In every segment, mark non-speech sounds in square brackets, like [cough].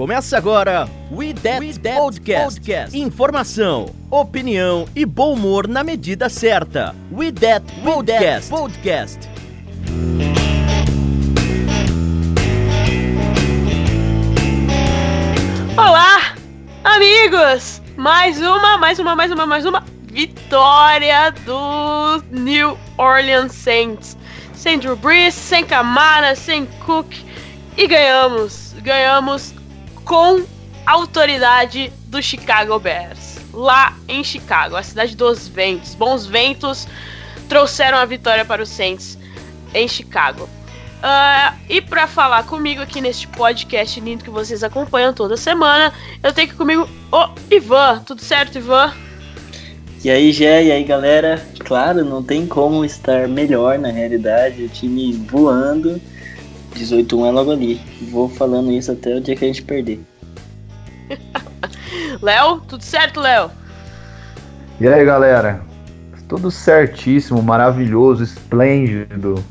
Começa agora We That, We That Podcast. Podcast. Informação, opinião e bom humor na medida certa. We That We Podcast. That Podcast. Olá, amigos! Mais uma, mais uma, mais uma, mais uma vitória do New Orleans Saints. Sem Drew Brees, sem Camara, sem Cook e ganhamos. Ganhamos com autoridade do Chicago Bears. Lá em Chicago, a cidade dos ventos. Bons ventos trouxeram a vitória para os Saints em Chicago. Uh, e para falar comigo aqui neste podcast lindo que vocês acompanham toda semana, eu tenho aqui comigo o Ivan. Tudo certo, Ivan? E aí, Gé, e aí, galera? Claro, não tem como estar melhor na realidade. O time voando 18-1 é logo ali. Vou falando isso até o dia que a gente perder. [laughs] Léo, tudo certo, Léo? E aí, galera? Tudo certíssimo, maravilhoso, esplêndido.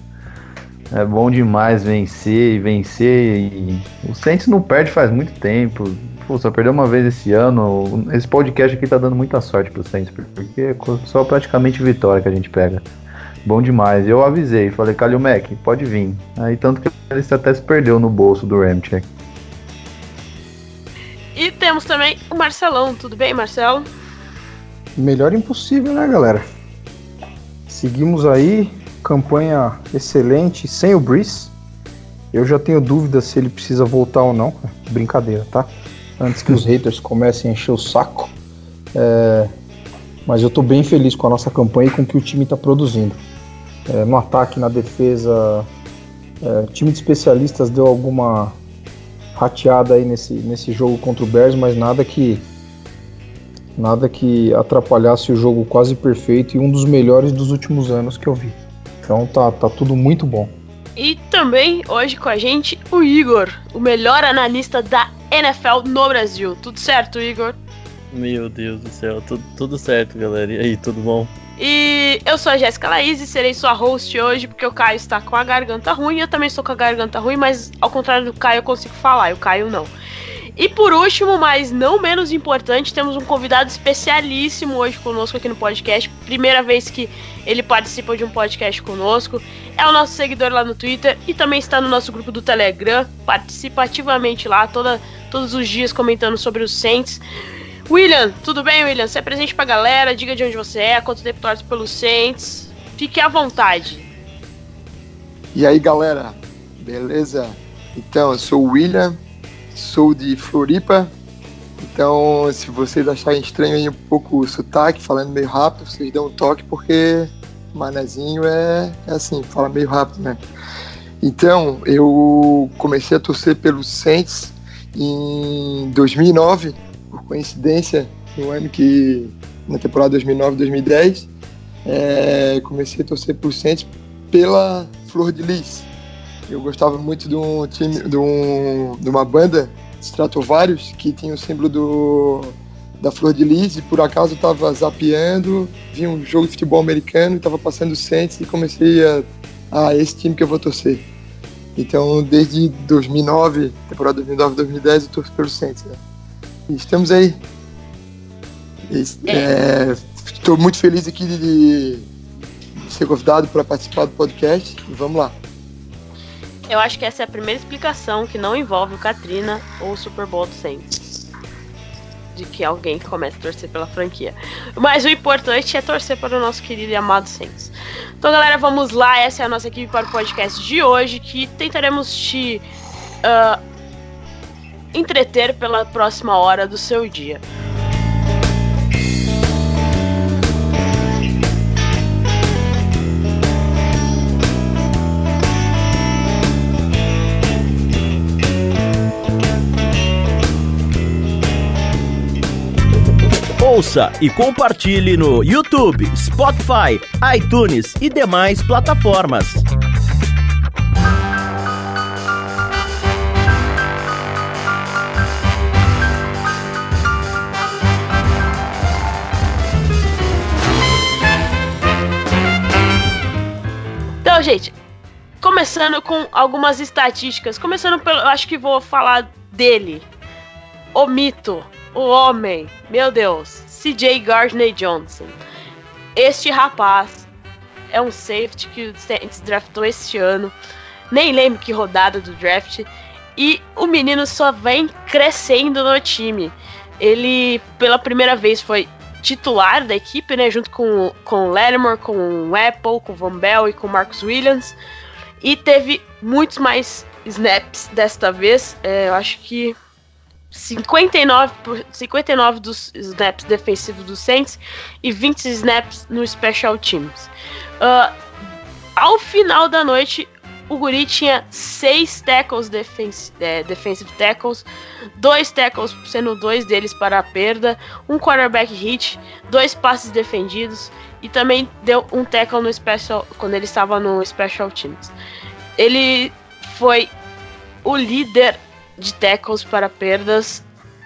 É bom demais vencer e vencer. E... O Saints não perde faz muito tempo. Pô, só perdeu uma vez esse ano. Esse podcast aqui tá dando muita sorte pro Saints, porque é só praticamente vitória que a gente pega. Bom demais. Eu avisei, falei, Calil Mac, pode vir. Aí tanto que ele até se perdeu no bolso do Ramcheck. E temos também o Marcelão. Tudo bem, Marcelo? Melhor impossível, né, galera? Seguimos aí, campanha excelente, sem o Breeze. Eu já tenho dúvidas se ele precisa voltar ou não. Brincadeira, tá? Antes que os [laughs] haters comecem a encher o saco. É... Mas eu tô bem feliz com a nossa campanha e com o que o time está produzindo é, no ataque, na defesa. É, time de especialistas deu alguma rateada aí nesse, nesse jogo contra o Bears, mas nada que nada que atrapalhasse o jogo quase perfeito e um dos melhores dos últimos anos que eu vi. Então tá, tá tudo muito bom. E também hoje com a gente o Igor, o melhor analista da NFL no Brasil. Tudo certo, Igor? Meu Deus do céu, tudo, tudo certo, galera. E aí, tudo bom? E eu sou a Jéssica Laís e serei sua host hoje, porque o Caio está com a garganta ruim. Eu também estou com a garganta ruim, mas ao contrário do Caio, eu consigo falar, e o Caio não. E por último, mas não menos importante, temos um convidado especialíssimo hoje conosco aqui no podcast. Primeira vez que ele participa de um podcast conosco. É o nosso seguidor lá no Twitter e também está no nosso grupo do Telegram. Participa ativamente lá toda, todos os dias comentando sobre os Saints. William, tudo bem, William? Você é presente pra galera, diga de onde você é, quanto tempo torce pelos Saints. Fique à vontade. E aí, galera, beleza? Então, eu sou o William, sou de Floripa. Então, se vocês acharem estranho aí um pouco o sotaque, falando meio rápido, vocês dão um toque, porque manezinho é, é assim, fala meio rápido, né? Então, eu comecei a torcer pelos Saints em 2009 por coincidência, no ano que, na temporada 2009-2010, é, comecei a torcer por Saints pela Flor de Lis. Eu gostava muito de um time, de, um, de uma banda, Stratovarius, que tinha o símbolo do, da Flor de Lis e por acaso estava zapeando, vi um jogo de futebol americano estava passando o Saints e comecei a, a esse time que eu vou torcer. Então, desde 2009, temporada 2009-2010, eu torço pelo Saints. Né? Estamos aí. Estou é, muito feliz aqui de, de ser convidado para participar do podcast. E vamos lá. Eu acho que essa é a primeira explicação que não envolve o Katrina ou o Super Bowl do Saints. De que alguém comece a torcer pela franquia. Mas o importante é torcer para o nosso querido e amado Saints. Então, galera, vamos lá. Essa é a nossa equipe para o podcast de hoje. Que tentaremos te uh, entreter pela próxima hora do seu dia. Ouça e compartilhe no YouTube, Spotify, iTunes e demais plataformas. Então, gente, começando com algumas estatísticas. Começando pelo. Eu acho que vou falar dele. o mito, o homem, meu Deus, CJ Gardner Johnson. Este rapaz é um safety que o Saints draftou este ano. Nem lembro que rodada do draft. E o menino só vem crescendo no time. Ele, pela primeira vez, foi titular da equipe, né? Junto com, com o Lattimore, com o Apple, com o Von Bell e com o Marcus Williams. E teve muitos mais snaps desta vez. É, eu acho que 59, 59 dos snaps defensivos do Saints e 20 snaps no Special Teams. Uh, ao final da noite, o Guri tinha 6 tackles defens é, defensive tackles, dois tackles, sendo dois deles para a perda, um quarterback hit, dois passes defendidos e também deu um tackle no special quando ele estava no Special Teams. Ele foi o líder de tackles para perdas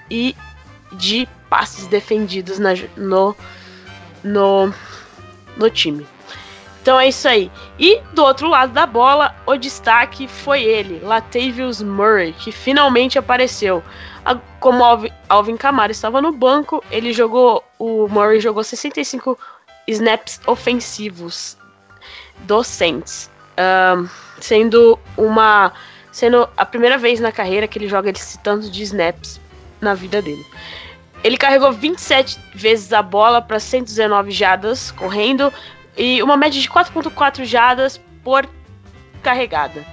e de passes defendidos na, no, no, no time. Então é isso aí. E do outro lado da bola, o destaque foi ele, Latavius Murray, que finalmente apareceu. Como Alvin, Kamara estava no banco, ele jogou. O Murray jogou 65 snaps ofensivos do Saints. Um, sendo uma sendo a primeira vez na carreira que ele joga esse tanto de snaps na vida dele. Ele carregou 27 vezes a bola para 119 jadas correndo e uma média de 4.4 jadas por carregada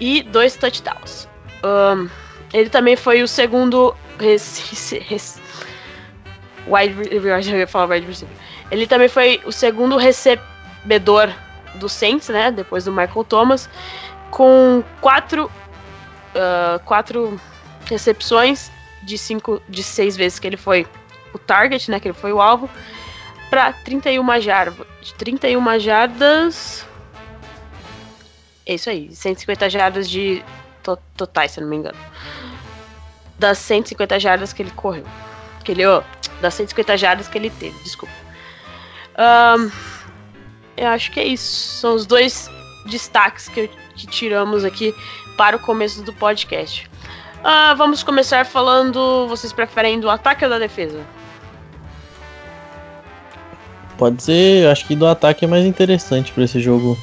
e dois touchdowns. Um, ele também foi o segundo res, res, wide, falar wide receiver. Ele também foi o segundo recebedor do Saints, né? Depois do Michael Thomas com quatro, uh, quatro recepções de cinco, de seis vezes que ele foi o target, né? Que ele foi o alvo, para 31 jardas. 31 jardas. É isso aí, 150 jardas de to totais, se não me engano. Das 150 jardas que ele correu. Que ele, oh, das 150 jardas que ele teve, desculpa. Um, eu acho que é isso. São os dois destaques que que tiramos aqui para o começo do podcast. Ah, vamos começar falando. Vocês preferem do ataque ou da defesa? Pode ser, acho que do ataque é mais interessante para esse jogo,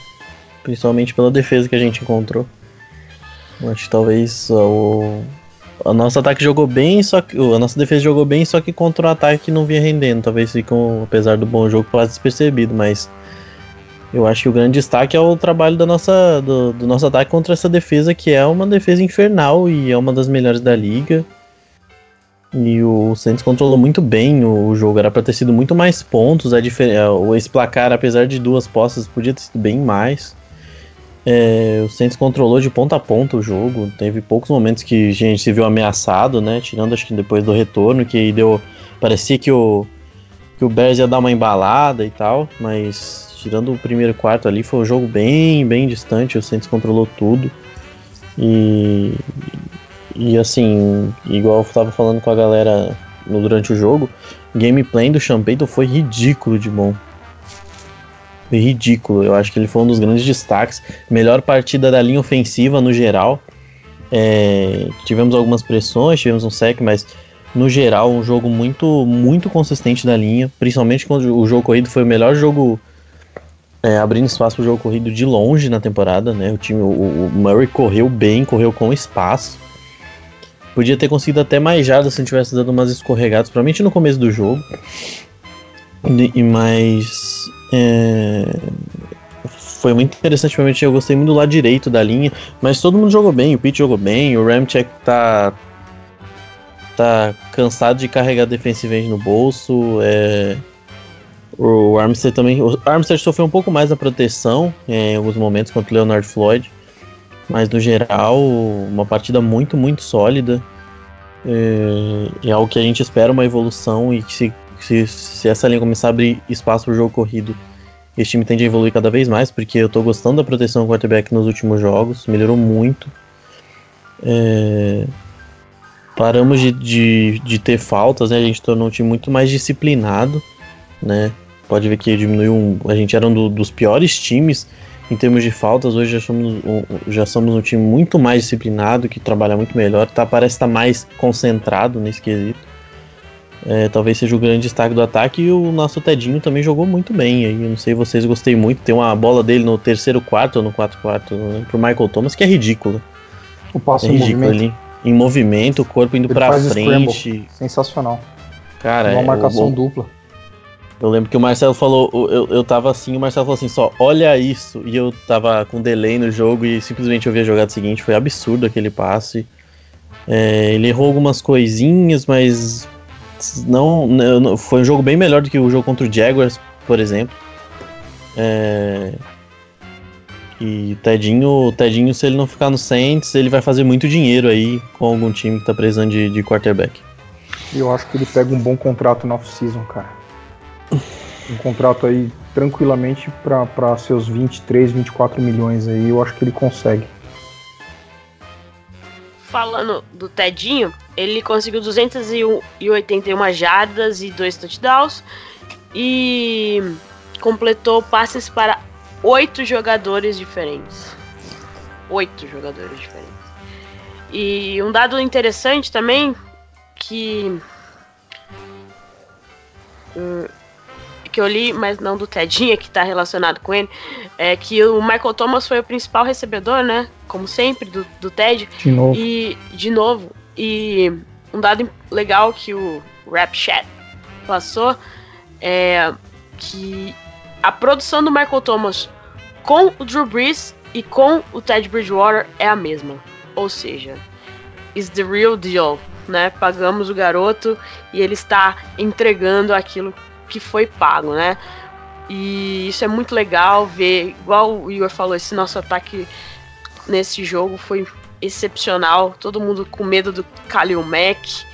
principalmente pela defesa que a gente encontrou. Acho que talvez o, a nosso ataque jogou bem, só que a nossa defesa jogou bem, só que contra o ataque não vinha rendendo. Talvez ficam, apesar do bom jogo, quase despercebido, mas eu acho que o grande destaque é o trabalho da nossa, do, do, nosso ataque contra essa defesa, que é uma defesa infernal e é uma das melhores da liga. E o Santos controlou muito bem o jogo, era para ter sido muito mais pontos. A é, esse placar, apesar de duas postas, podia ter sido bem mais. É, o Santos controlou de ponta a ponta o jogo. Teve poucos momentos que a gente se viu ameaçado, né? Tirando acho que depois do retorno, que deu. Parecia que o, que o Bears ia dar uma embalada e tal, mas tirando o primeiro quarto ali, foi um jogo bem, bem distante, o Saints controlou tudo. E, e assim, igual eu tava falando com a galera no, durante o jogo, gameplay do Champeito foi ridículo de bom. Ridículo, eu acho que ele foi um dos grandes destaques. Melhor partida da linha ofensiva no geral. É, tivemos algumas pressões, tivemos um sec, mas no geral um jogo muito muito consistente da linha, principalmente quando o jogo corrido foi o melhor jogo é, abrindo espaço para o jogo corrido de longe na temporada, né? O time, o, o, Murray correu bem, correu com espaço. Podia ter conseguido até mais jardas se ele tivesse dado umas escorregadas, provavelmente no começo do jogo. E, mas é, foi muito interessante, realmente eu gostei muito do lado direito da linha, mas todo mundo jogou bem, o Pete jogou bem, o Ramchek tá tá cansado de carregar defensivamente no bolso, é, o Armstead também. O Armstead sofreu um pouco mais da proteção é, em alguns momentos contra o Leonard Floyd. Mas no geral, uma partida muito, muito sólida. É, é algo que a gente espera uma evolução e que se, se, se essa linha começar a abrir espaço para o jogo corrido, esse time tende a evoluir cada vez mais, porque eu estou gostando da proteção do quarterback nos últimos jogos, melhorou muito. É, paramos de, de, de ter faltas, né? A gente tornou um time muito mais disciplinado, né? pode ver que diminuiu. Um, a gente era um do, dos piores times em termos de faltas. Hoje já somos, um, já somos um time muito mais disciplinado, que trabalha muito melhor. Tá, parece estar tá mais concentrado nesse quesito. É, talvez seja o grande destaque do ataque e o nosso Tedinho também jogou muito bem. Aí, eu não sei vocês, gostei muito. Tem uma bola dele no terceiro quarto ou no quarto quarto pro Michael Thomas que é ridícula. O passo é ridículo ali. Em movimento, o corpo indo para frente. Scramble. Sensacional. Cara, uma é, marcação eu, dupla. Eu lembro que o Marcelo falou, eu, eu tava assim, o Marcelo falou assim, só olha isso. E eu tava com delay no jogo e simplesmente eu vi a jogada seguinte, foi absurdo aquele passe. É, ele errou algumas coisinhas, mas não, foi um jogo bem melhor do que o jogo contra o Jaguars, por exemplo. É, e Tedinho, Tedinho, se ele não ficar no Saints, ele vai fazer muito dinheiro aí com algum time que tá precisando de, de quarterback. Eu acho que ele pega um bom contrato no off-season, cara. Um contrato aí tranquilamente para seus 23, 24 milhões aí, eu acho que ele consegue. Falando do Tedinho, ele conseguiu 281 jardas e dois touchdowns e completou passes para oito jogadores diferentes. Oito jogadores diferentes. E um dado interessante também que hum, que eu li, mas não do Tedinha, que está relacionado com ele, é que o Michael Thomas foi o principal recebedor, né? Como sempre, do, do Ted. De novo. E, de novo. E um dado legal que o Rap Chat passou é que a produção do Michael Thomas com o Drew Brees e com o Ted Bridgewater é a mesma. Ou seja, is the real deal, né? Pagamos o garoto e ele está entregando aquilo que foi pago, né? E isso é muito legal ver, igual o Igor falou, esse nosso ataque nesse jogo foi excepcional. Todo mundo com medo do Kalil Mack.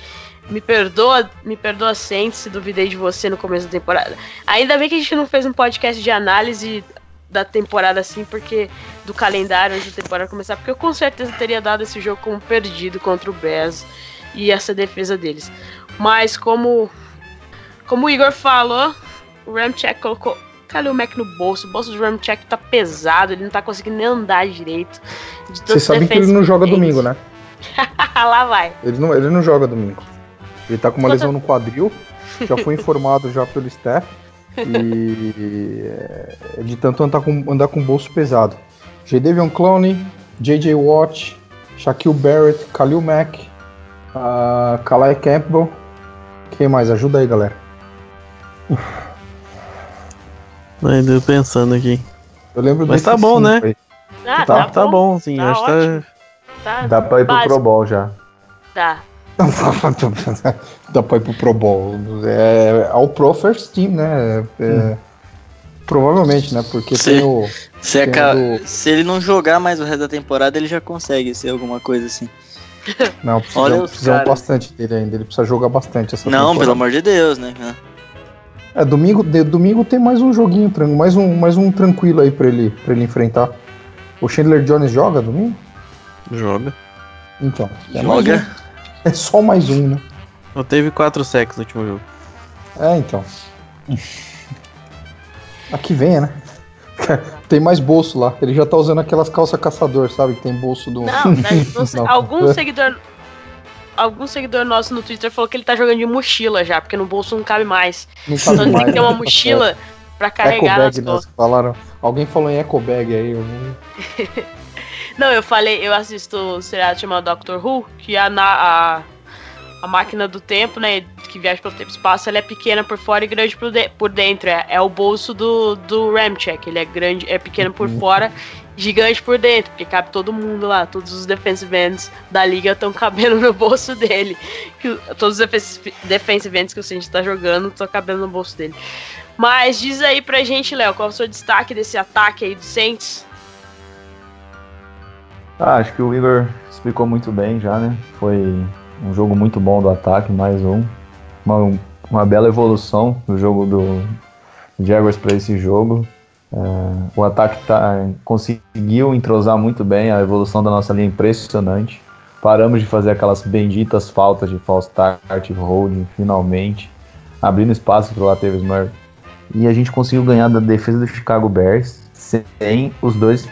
Me perdoa, me perdoa Saints se duvidei de você no começo da temporada. Ainda bem que a gente não fez um podcast de análise da temporada assim, porque do calendário antes da temporada começar, porque eu com certeza teria dado esse jogo como perdido contra o Bears e essa defesa deles. Mas como como o Igor falou, o Ramchek colocou Cadê o Mac no bolso? O bolso do Ramchek tá pesado, ele não tá conseguindo nem andar direito. De Você sabe que ele não joga domingo, né? [laughs] Lá vai. Ele não, ele não joga domingo. Ele tá com uma lesão no quadril, já foi [laughs] informado já pelo staff. E é, de tanto andar com, andar com bolso pesado. J. Davion Clowney, J.J. Watt, Shaquille Barrett, Khalil Mack, uh, Kalai Campbell. Quem mais? Ajuda aí, galera. Ainda pensando aqui. Eu lembro Mas tá bom, né? Ah, tá, tá, tá bom, sim. Tá acho que tá... tá... Dá pra ir pro Pro Bowl já. Tá. Dá pra ir pro Pro Bowl. É ao Pro First Team, né? É, hum. Provavelmente, né? Porque se, tem o. Se, tem do... se ele não jogar mais o resto da temporada, ele já consegue ser alguma coisa assim. Não, precisa, precisa bastante dele ainda. Ele precisa jogar bastante essa Não, temporada. pelo amor de Deus, né? É, domingo, de, domingo tem mais um joguinho, mais um, mais um tranquilo aí pra ele, pra ele enfrentar. O Chandler Jones joga domingo? Joga. Então. É joga. Um. É só mais um, né? Não teve quatro sacks no último jogo. É, então. Aqui venha, né? [laughs] tem mais bolso lá. Ele já tá usando aquelas calças caçador, sabe? Que tem bolso do. Não, [laughs] não algum seguidor algum seguidor nosso no Twitter falou que ele tá jogando de mochila já, porque no bolso não cabe mais. Não cabe então mais. tem que ter uma mochila é. pra carregar nas né, falaram. Alguém falou em eco bag aí. Eu... [laughs] não, eu falei, eu assisto um seriado chamado Doctor Who, que a, a, a máquina do tempo, né, que viaja pelo tempo e espaço, ela é pequena por fora e grande por, de, por dentro. É, é o bolso do, do Ramcheck, ele é grande, é pequeno por uhum. fora gigante por dentro, porque cabe todo mundo lá, todos os defensive ends da liga estão cabendo no bolso dele. Todos os defensive ends que o Saints está jogando estão cabendo no bolso dele. Mas diz aí pra gente, Léo, qual é o seu destaque desse ataque aí do Saints? Ah, acho que o Igor explicou muito bem já, né? Foi um jogo muito bom do ataque, mais um. Uma, uma bela evolução do jogo do Jaguars para esse jogo. É, o ataque tá, conseguiu entrosar muito bem, a evolução da nossa linha é impressionante. Paramos de fazer aquelas benditas faltas de false start, holding, finalmente. Abrindo espaço para o Latavius Murray e a gente conseguiu ganhar da defesa do Chicago Bears sem os dois,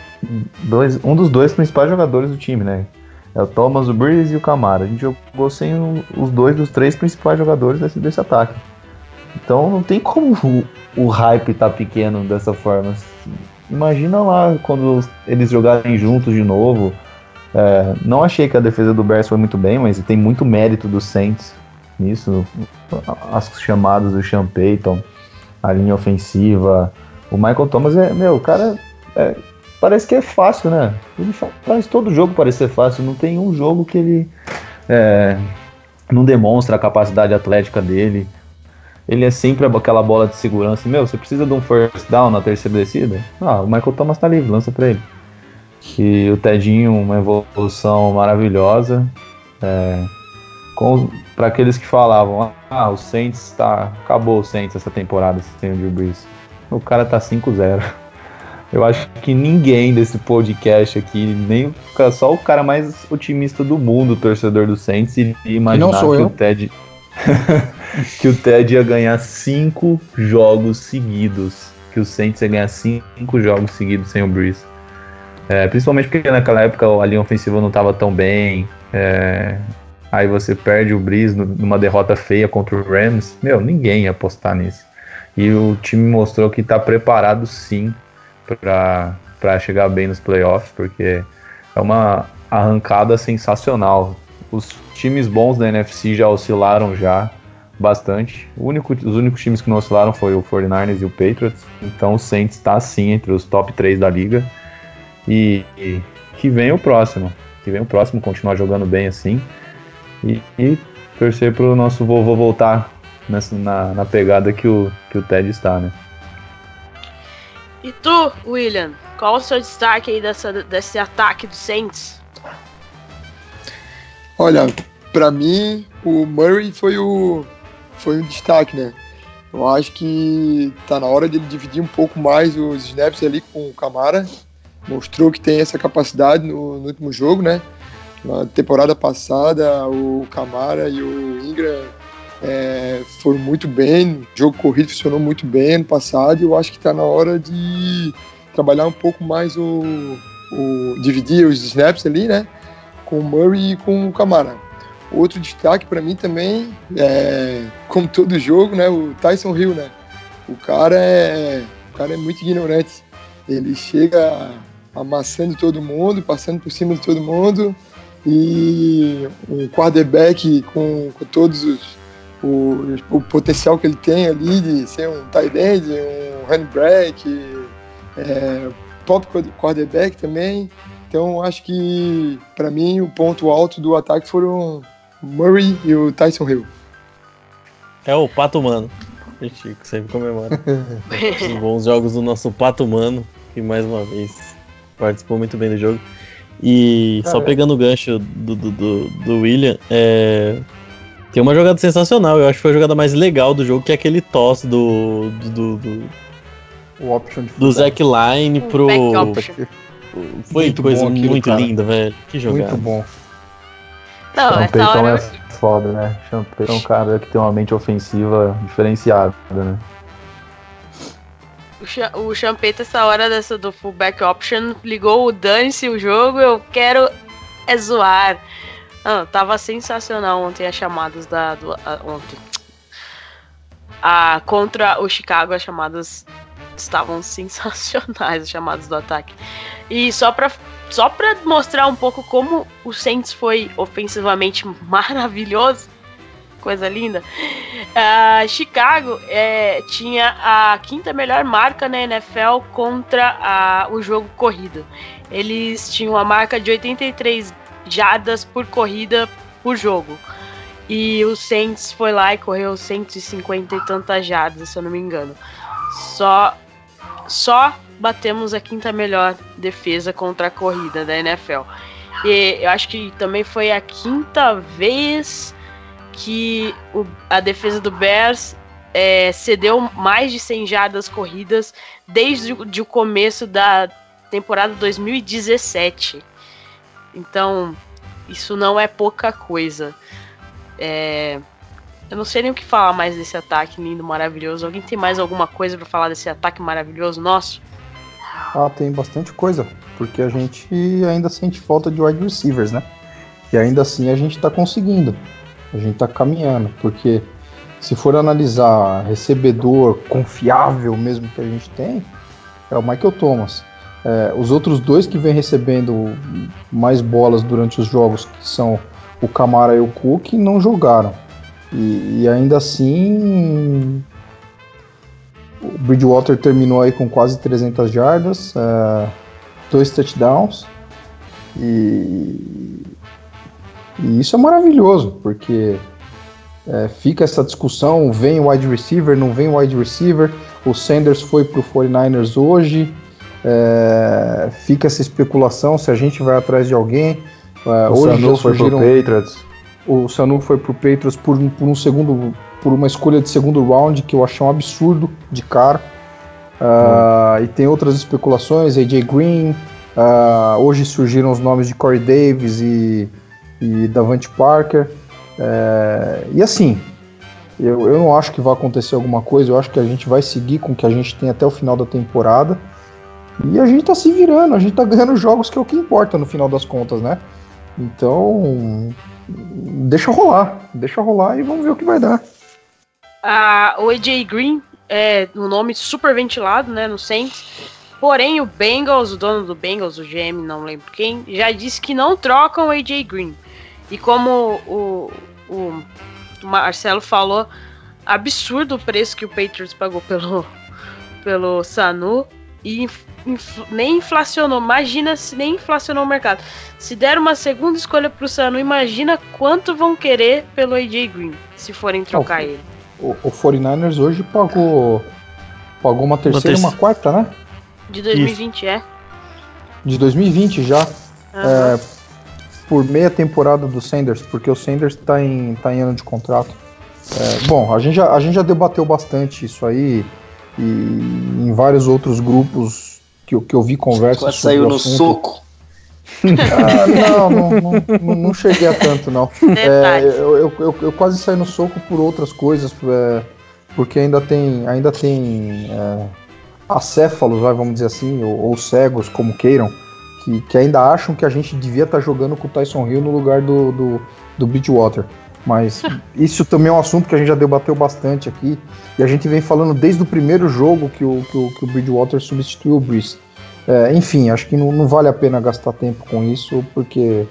dois um dos dois principais jogadores do time, né? É o Thomas, o Breeze e o Camara. A gente jogou sem os dois dos três principais jogadores desse, desse ataque. Então não tem como o, o hype tá pequeno dessa forma. Imagina lá quando eles jogarem juntos de novo. É, não achei que a defesa do Bears foi muito bem, mas tem muito mérito do Saints nisso. As chamadas do Sean Payton, a linha ofensiva. O Michael Thomas é, meu, o cara é, parece que é fácil, né? Ele faz todo jogo parecer fácil. Não tem um jogo que ele é, não demonstra a capacidade atlética dele. Ele é sempre aquela bola de segurança. Meu, você precisa de um first down na terceira descida? Ah, o Michael Thomas tá livre, lança pra ele. E o Tedinho, uma evolução maravilhosa. É, para aqueles que falavam, ah, o Saints tá. Acabou o Saints essa temporada sem o Drew Brees. O cara tá 5-0. Eu acho que ninguém desse podcast aqui, nem só o cara mais otimista do mundo, torcedor do Saints, iria imaginar que, que o Ted [laughs] que o Ted ia ganhar cinco jogos seguidos, que o Saints ia ganhar cinco jogos seguidos sem o Breeze. É, principalmente porque naquela época a linha ofensiva não estava tão bem. É, aí você perde o Breeze numa derrota feia contra o Rams. Meu, ninguém ia apostar nisso. E o time mostrou que está preparado sim para chegar bem nos playoffs, porque é uma arrancada sensacional. Os times bons da NFC já oscilaram já bastante. Único, os únicos times que não oscilaram foi o 49ers e o Patriots. Então o Saints está sim entre os top 3 da liga. E, e, que vem o próximo. Que vem o próximo continuar jogando bem assim. E, e torcer para o nosso vovô voltar nessa, na, na pegada que o, que o Ted está, né? E tu, William, qual o seu destaque aí dessa, desse ataque do Saints? Olha, para mim, o Murray foi o foi um destaque, né? Eu acho que tá na hora dele dividir um pouco mais os snaps ali com o Camara. Mostrou que tem essa capacidade no, no último jogo, né? Na temporada passada, o Camara e o Ingram é, foram muito bem, o jogo corrido funcionou muito bem ano passado e eu acho que está na hora de trabalhar um pouco mais o, o dividir os snaps ali, né, com o Murray e com o Camara. Outro destaque para mim também é, como todo jogo, né, o Tyson Hill, né, o cara é, o cara é muito ignorante, ele chega amassando todo mundo, passando por cima de todo mundo e um quarterback com, com todos os o, o potencial que ele tem ali de ser um tight end, um running back, é, top quarterback também. Então acho que para mim o ponto alto do ataque foram o Murray e o Tyson Hill. É o Pato Mano. A gente sempre comemora os [laughs] bons jogos do nosso Pato Mano, que mais uma vez participou muito bem do jogo. E Cara, só pegando o gancho do, do, do, do William, é, tem uma jogada sensacional, eu acho que foi a jogada mais legal do jogo, que é aquele toss do. do, do, do o option do Zack Line pro. Foi muito coisa aquilo, muito cara. linda, velho. Que jogada. Muito bom. Não, hora... é foda, né? Sean é um cara que tem uma mente ofensiva diferenciada, né? O Champeta, essa hora dessa do fullback option, ligou o dane-se o jogo, eu quero é zoar. Ah, tava sensacional ontem as chamadas da. Do, a, ontem. A, contra o Chicago, as chamadas estavam [laughs] sensacionais, as chamadas do ataque. E só pra, só pra mostrar um pouco como o Saints foi ofensivamente maravilhoso, coisa linda. Uh, Chicago é, tinha a quinta melhor marca na NFL contra a, o jogo corrido. Eles tinham a marca de 83 jadas por corrida por jogo. E o Saints foi lá e correu 150 e tantas jadas, se eu não me engano. Só só batemos a quinta melhor defesa contra a corrida da NFL. E eu acho que também foi a quinta vez que o, a defesa do Bears é, cedeu mais de 100 jadas corridas desde o, de o começo da temporada 2017. Então, isso não é pouca coisa. É, Eu não sei nem o que falar mais desse ataque lindo, maravilhoso. Alguém tem mais alguma coisa para falar desse ataque maravilhoso nosso? Ah, tem bastante coisa, porque a gente ainda sente falta de wide receivers, né? E ainda assim a gente tá conseguindo. A gente tá caminhando, porque se for analisar recebedor confiável mesmo que a gente tem, é o Michael Thomas. É, os outros dois que vem recebendo mais bolas durante os jogos, que são o Camara e o Cook, não jogaram. E, e ainda assim, o Bridgewater terminou aí com quase 300 jardas, é, dois touchdowns. E, e, isso é maravilhoso, porque é, fica essa discussão: vem wide receiver, não vem wide receiver. O Sanders foi para o 49ers hoje. É, fica essa especulação se a gente vai atrás de alguém. É, o hoje Sanu foi pro surgiram. Patriots. O Sanu foi pro Patriots por, por um segundo, por uma escolha de segundo round que eu achei um absurdo de cara. Ah, E tem outras especulações, AJ Green. ah, hoje surgiram os nomes de Corey Davis e, e Davante Parker. É, e assim, eu, eu não acho que vai acontecer alguma coisa. Eu acho que a gente vai seguir com o que a gente tem até o final da temporada. E a gente tá se virando, a gente tá ganhando jogos que é o que importa no final das contas, né? Então, deixa rolar, deixa rolar e vamos ver o que vai dar. Ah, o AJ Green é um nome super ventilado, né, no Saints. Porém, o Bengals, o dono do Bengals, o GM, não lembro quem, já disse que não trocam o AJ Green. E como o, o Marcelo falou, absurdo o preço que o Patriots pagou pelo, pelo Sanu e nem inflacionou. Imagina se nem inflacionou o mercado. Se der uma segunda escolha pro Sanu, imagina quanto vão querer pelo AJ Green se forem trocar ele. O, o 49ers hoje pagou pagou uma terceira e uma quarta, né? De 2020, é. De 2020 já, Aham. é, por meia temporada do Sanders, porque o Sanders tá em, tá em ano de contrato. É, bom, a gente, já, a gente já debateu bastante isso aí e em vários outros grupos que, eu- que eu vi conversas Quase sobre saiu o no assunto. soco. Ah, não, não, não, não- cheguei a tanto, não. É, eu, eu, eu, eu quase saí no soco por outras coisas, é, porque ainda tem, ainda tem é, acéfalos, vai, vamos dizer assim, ou, ou cegos, como queiram, que, que ainda acham que a gente devia estar jogando com o Tyson Hill no lugar do, do, do Bridgewater. Mas isso também é um assunto que a gente já debateu bastante aqui, e a gente vem falando desde o primeiro jogo que o, que o, que o Bridgewater substituiu o Breeze. É, enfim, acho que não, não vale a pena gastar tempo com isso, porque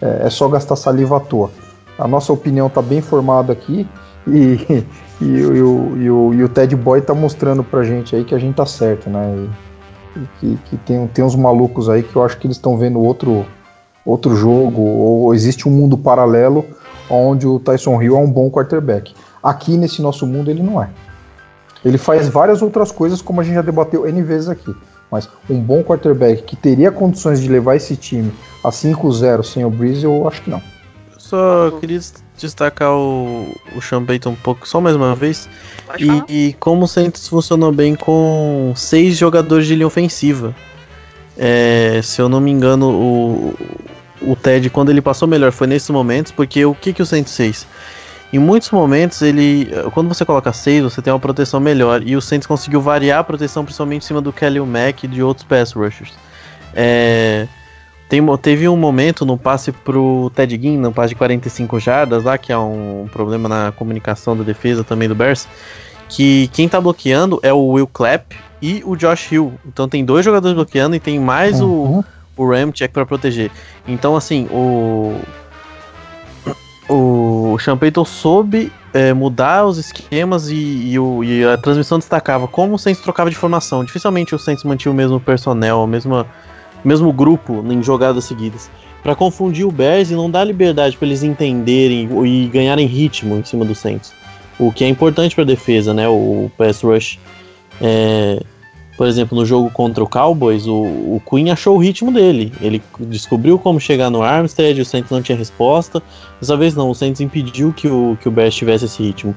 é, é só gastar saliva à toa. A nossa opinião está bem formada aqui [laughs] e, e, o- e o, e, o, e o Ted Boy tá mostrando pra gente aí que a gente tá certo, né? E, e que, que tem, tem uns malucos aí que eu acho que eles estão vendo outro, outro jogo, ou existe um mundo paralelo onde o Tyson Hill é um bom quarterback. Aqui nesse nosso mundo ele não é. Ele faz várias outras coisas, como a gente já debateu N vezes aqui. Mas um bom quarterback que teria condições de levar esse time a 5-0 sem o Breeze, eu acho que não. Eu só queria destacar o, o Sean Payton um pouco, só mais uma vez. E, e como o Saints funcionou bem com seis jogadores de linha ofensiva. É, se eu não me engano, o, o Ted, quando ele passou melhor, foi nesses momentos, porque o que, que o Saints fez? Em muitos momentos, ele. Quando você coloca seis, você tem uma proteção melhor. E o Saints conseguiu variar a proteção, principalmente em cima do Kelly Mack e de outros pass rushers. É, tem teve um momento no passe pro Ted Ginn, no passe de 45 jardas, lá, que é um problema na comunicação da defesa também do Bears, que quem tá bloqueando é o Will Clapp e o Josh Hill. Então tem dois jogadores bloqueando e tem mais Uhum. o Ramchick pra proteger. Então, assim, o. O Sean Payton soube é, mudar os esquemas e, e o- e a transmissão destacava como o Saints trocava de formação. Dificilmente o Saints mantinha o mesmo personnel, a o mesmo grupo em jogadas seguidas. Pra confundir o Bears e não dar liberdade pra eles entenderem e ganharem ritmo em cima do Saints. O que é importante pra defesa, né? O pass rush. É, por exemplo, no jogo contra o Cowboys, o, o Queen achou o ritmo dele. Ele descobriu como chegar no Armstead, o Saints não tinha resposta. Dessa vez não, o Saints impediu que o, que o Bears tivesse esse ritmo.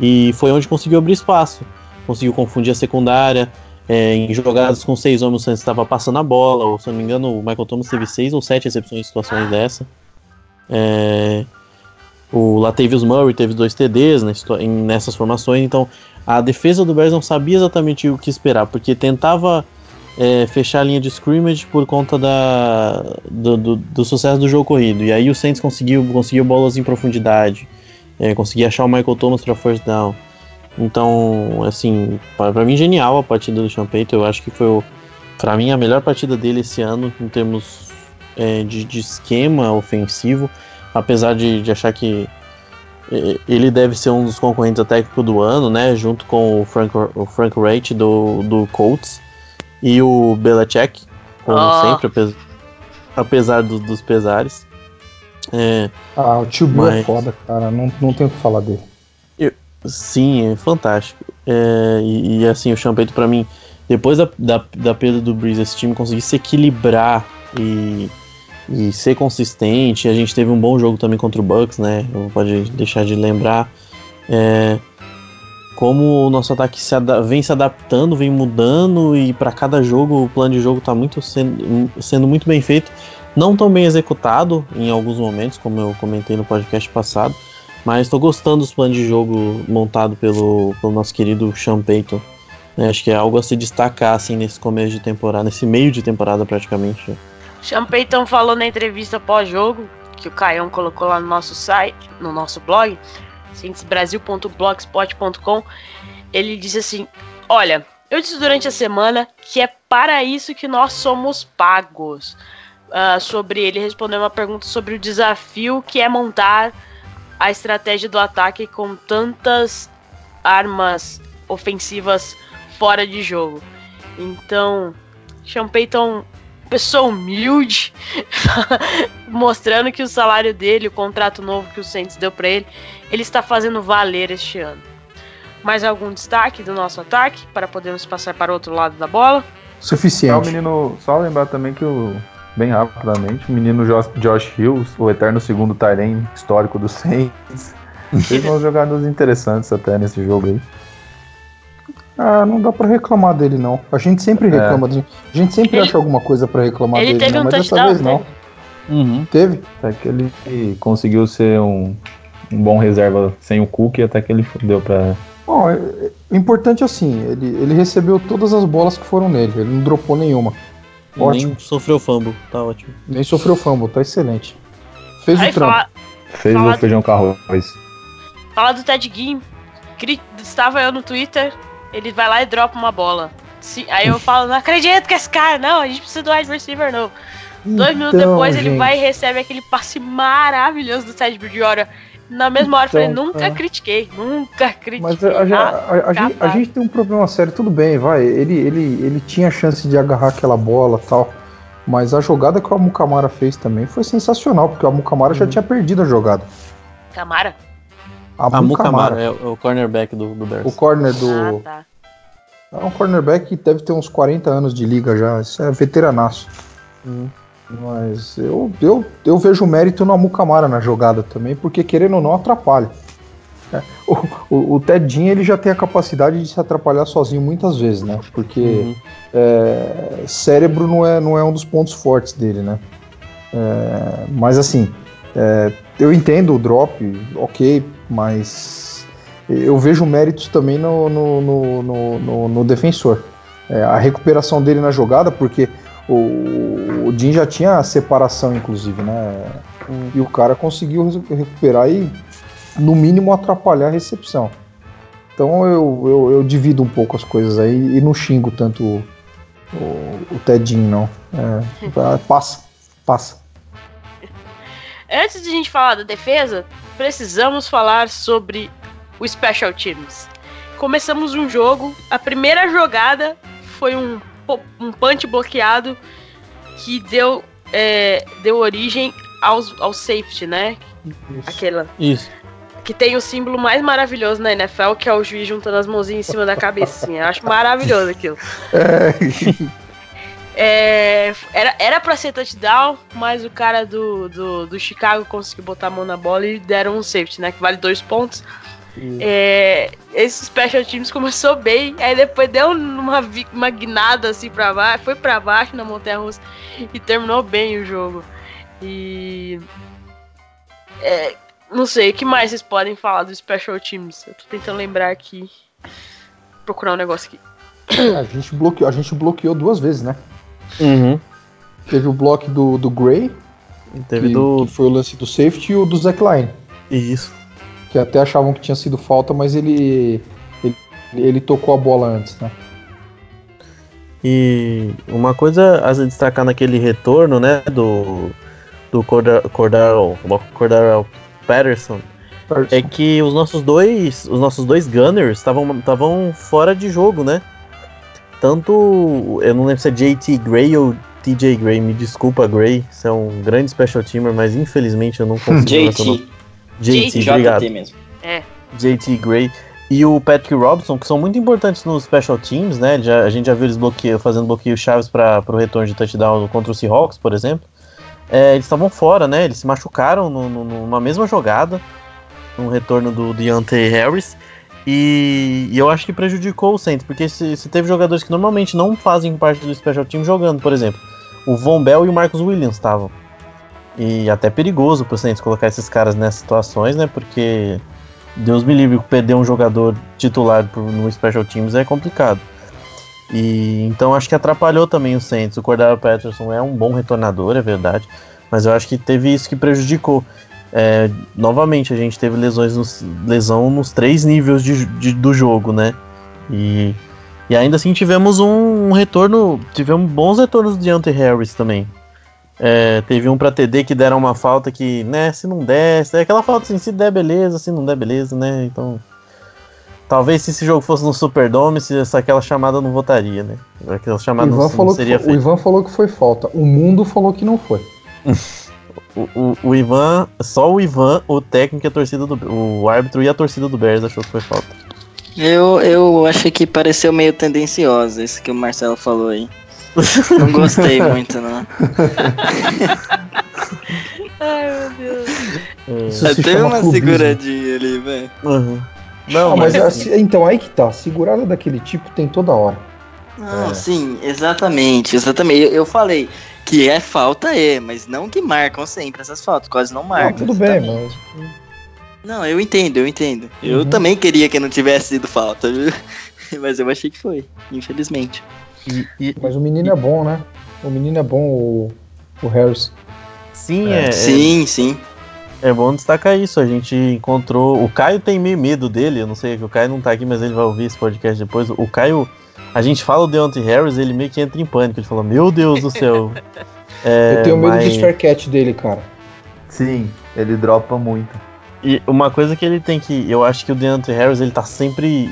E foi onde conseguiu abrir espaço. Conseguiu confundir a secundária. é, em jogadas com seis homens, o Saints estava passando a bola. Ou, se não me engano, o Michael Thomas teve seis ou sete recepções em situações dessa. É, O Latavius Murray teve dois TDs nessas formações, então a defesa do Bears não sabia exatamente o que esperar, porque tentava é, fechar a linha de scrimmage por conta da, do, do, do, sucesso do jogo corrido. E aí o Saints conseguiu, conseguiu bolas em profundidade, é, conseguiu achar o Michael Thomas para first down. Então, assim, para mim genial a partida do Payton. Eu acho que foi, para mim, a melhor partida dele esse ano em termos é, de, de, esquema ofensivo. Apesar de, de, achar que ele deve ser um dos concorrentes a técnico do ano, né? Junto com o Frank, o Frank Wright do, do Colts e o Belichick, como oh. sempre, apesar, apesar do, dos pesares. É, ah, o tio Bill é foda, cara. Não, não tenho o que falar dele. Eu, sim, é fantástico. É, e, e, assim, o Champeito para mim, depois da, da, da perda do Breeze, esse time conseguir se equilibrar e, e ser consistente. A gente teve um bom jogo também contra o Bucks, né? Não pode deixar de lembrar. É, como o nosso ataque se vem se adaptando, vem mudando e para cada jogo o plano de jogo está muito sendo, sendo muito bem feito, não tão bem executado em alguns momentos, como eu comentei no podcast passado, mas estou gostando dos planos de jogo montado pelo, pelo nosso querido Sean Payton. É, acho que é algo a se destacar assim nesse começo de temporada, nesse meio de temporada praticamente. Sean Payton falou na entrevista pós-jogo que o Caião colocou lá no nosso site, no nosso blog, cientesbrasil.blogspot.com, ele disse assim: Olha, eu disse durante a semana que é para isso que nós somos pagos. Uh, sobre ele responder uma pergunta sobre o desafio que é montar a estratégia do ataque com tantas armas ofensivas fora de jogo. Então, Sean Payton pessoa humilde, [laughs] mostrando que o salário dele, o contrato novo que o Saints deu para ele, ele está fazendo valer este ano. Mais algum destaque do nosso ataque para podermos passar para o outro lado da bola? Suficiente. Só, o menino, só lembrar também que o bem rapidamente, o menino Josh, Josh Hills, o eterno segundo Tyrene histórico do Saints, [laughs] fez umas jogadas interessantes até nesse jogo aí. Ah, não dá pra reclamar dele, não. A gente sempre é. reclama. É. A gente sempre ele, acha alguma coisa pra reclamar ele dele, teve né? um mas dessa vez não. Uhum. Teve? Até que ele conseguiu ser um, um bom reserva sem o Cook até que ele deu pra. Bom, é, é, importante é assim, ele, ele recebeu todas as bolas que foram nele, ele não dropou nenhuma. Ótimo. Nem sofreu fumble, tá ótimo. Nem sofreu fumble, tá excelente. Fez Aí o trampo. Fala, Fez fala o feijão com arroz. Fala do Ted Ginn. Estava eu no Twitter, ele vai lá e dropa uma bola. aí eu falo, não acredito que esse cara, não, a gente precisa do wide receiver novo. Dois então, minutos depois gente. ele vai e recebe aquele passe maravilhoso do Ted Bridgewater. Na mesma hora então, eu falei, então, nunca é. critiquei, nunca critiquei. Mas a, a, a, gente, a, gente, tem um problema sério, tudo bem, vai. Ele, ele, ele tinha a chance de agarrar aquela bola tal. Mas a jogada que o Amukamara fez também foi sensacional, porque o Amukamara uhum. já tinha perdido a jogada. Camara? Amu Camara é o cornerback do, do Bears. O corner do. Ah, tá. É um cornerback que deve ter uns 40 anos de liga já. Isso é veteranaço. Hum. Mas eu, eu, eu vejo mérito no Amu Camara na jogada também, porque querendo ou não atrapalha. É, o, o, o Tedinho ele já tem a capacidade de se atrapalhar sozinho muitas vezes, né? Porque uhum. é, cérebro não é, não é um dos pontos fortes dele, né? É, mas assim, é, eu entendo o drop, ok, mas eu vejo méritos também no, no, no, no, no defensor. É, a recuperação dele na jogada, porque o, o Jim já tinha a separação, inclusive, né? Hum. E o cara conseguiu recuperar e, no mínimo, atrapalhar a recepção. Então eu, eu, eu divido um pouco as coisas aí e não xingo tanto o, o, o Tedinho, não. É, [laughs] passa, passa. Antes de a gente falar da defesa, precisamos falar sobre o Special Teams. Começamos um jogo, a primeira jogada foi um, um punch bloqueado que deu, é, deu origem aos, ao safety, né? Isso. Aquela. Isso. Que tem o símbolo mais maravilhoso na NFL, que é o juiz juntando as mãozinhas em cima da cabeça. Assim. Eu acho maravilhoso aquilo. É. [laughs] É, era, era pra ser touchdown, mas o cara do, do, do, Chicago conseguiu botar a mão na bola e deram um safety, né? Que vale dois pontos. É, esse Special Teams [laughs] começou bem, aí depois deu uma, uma guinada assim pra baixo, foi pra baixo na Montanha Russa e terminou bem o jogo. E. É, Não sei, o que mais vocês podem falar dos Special Teams? Eu tô tentando lembrar aqui. Procurar um negócio aqui. A gente bloqueou, a gente bloqueou duas vezes, né? Uhum. Teve o bloco do, do Gray, Teve que, do. que foi o lance do safety, e o do Zach Line. Isso. Que até achavam que tinha sido falta, mas ele, ele, ele tocou a bola antes, né? E uma coisa a se destacar naquele retorno, né, do, do Corda- Cordaro, Cordaro Patterson, é que os nossos dois, os nossos dois gunners estavam fora de jogo, né? Tanto, eu não lembro se é JT Gray ou TJ Gray, me desculpa Gray, você é um grande special teamer, mas infelizmente eu não consigo relacionar- JT, JT, obrigado. JT mesmo. É. JT Gray e o Patrick Robinson, que são muito importantes nos special teams, né? Já, a gente já viu eles bloqueio, fazendo bloqueio chaves para o retorno de touchdown contra o Seahawks, por exemplo. É, eles estavam fora, né? Eles se machucaram no, no- numa mesma jogada, no retorno do Deontay Harris. E, e eu acho que prejudicou o Saints, porque se, se teve jogadores que normalmente não fazem parte do special team jogando, por exemplo, o Von Bell e o Marcus Williams estavam. E até perigoso pro Saints colocar esses caras nessas situações, né? Porque Deus me livre, perder um jogador titular no Special Teams é complicado. E então acho que atrapalhou também o Saints. O Cordero Patterson é um bom retornador, é verdade, mas eu acho que teve isso que prejudicou. É, novamente, a gente teve lesões nos, lesão nos três níveis de, de- do jogo, né? E, e ainda assim tivemos um, um retorno, tivemos bons retornos de Deontay Harris também. É, teve um pra TD que deram uma falta que, né, se não der, é aquela falta assim, se der beleza, se não der beleza, né? Então, talvez se esse jogo fosse no Superdome, se essa aquela chamada não votaria, né? Aquela chamada Ivan, não, não que seria o. Ivan falou que foi falta. O mundo falou que não foi. [laughs] O, o, o Ivan, só o Ivan, o técnico e a torcida do o árbitro e a torcida do Bears achou que foi falta. Eu, eu achei que pareceu meio tendencioso isso que o Marcelo falou aí. [laughs] Não gostei muito, não. [laughs] Ai, meu Deus. É, chama uma clubismo. seguradinha ali, velho. uhum. Não, Ah, mas mas, é assim- então aí que tá. Segurada daquele tipo tem toda hora. Não, É. sim, exatamente, exatamente. Eu, eu falei que é falta, é, mas não que marcam sempre essas faltas, quase não Não, marcam. tudo bem, exatamente. mas. Não, eu entendo, eu entendo. Eu Uhum. também queria que não tivesse sido falta, viu? [laughs] Mas eu achei que foi, infelizmente. e- e- Mas o menino é bom, né? O menino é bom, o, o Harris. sim, é, é- sim, sim. É bom destacar isso. A gente encontrou. O Caio tem meio medo dele. Eu não sei que o Caio não tá aqui, mas ele vai ouvir esse podcast depois. O Caio. A gente fala o Deontay Harris, ele meio que entra em pânico. Ele fala: Meu Deus do céu. [laughs] É, Eu tenho medo mas- dos fair catch dele, cara. Sim, ele dropa muito. E uma coisa que ele tem que. Eu acho que o Deontay Harris ele tá sempre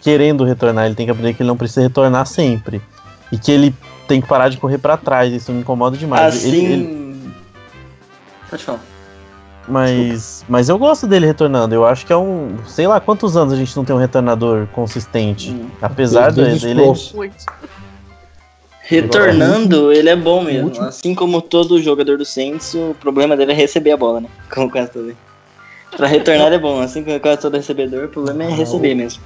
querendo retornar. Ele tem que aprender que ele não precisa retornar sempre. E que ele tem que parar de correr pra trás. Isso me incomoda demais. Assim. Ele- ele- Pode falar. Mas, mas eu gosto dele retornando. Eu acho que é um. Sei lá quantos anos a gente não tem um retornador consistente. Hum. Apesar dele. Muito. Retornando, ele é bom mesmo. último. Assim como todo jogador do Saints, o problema dele é receber a bola, né? [laughs] Como quase todo. Pra retornar ele é bom, assim como quase todo recebedor, o problema é receber mesmo.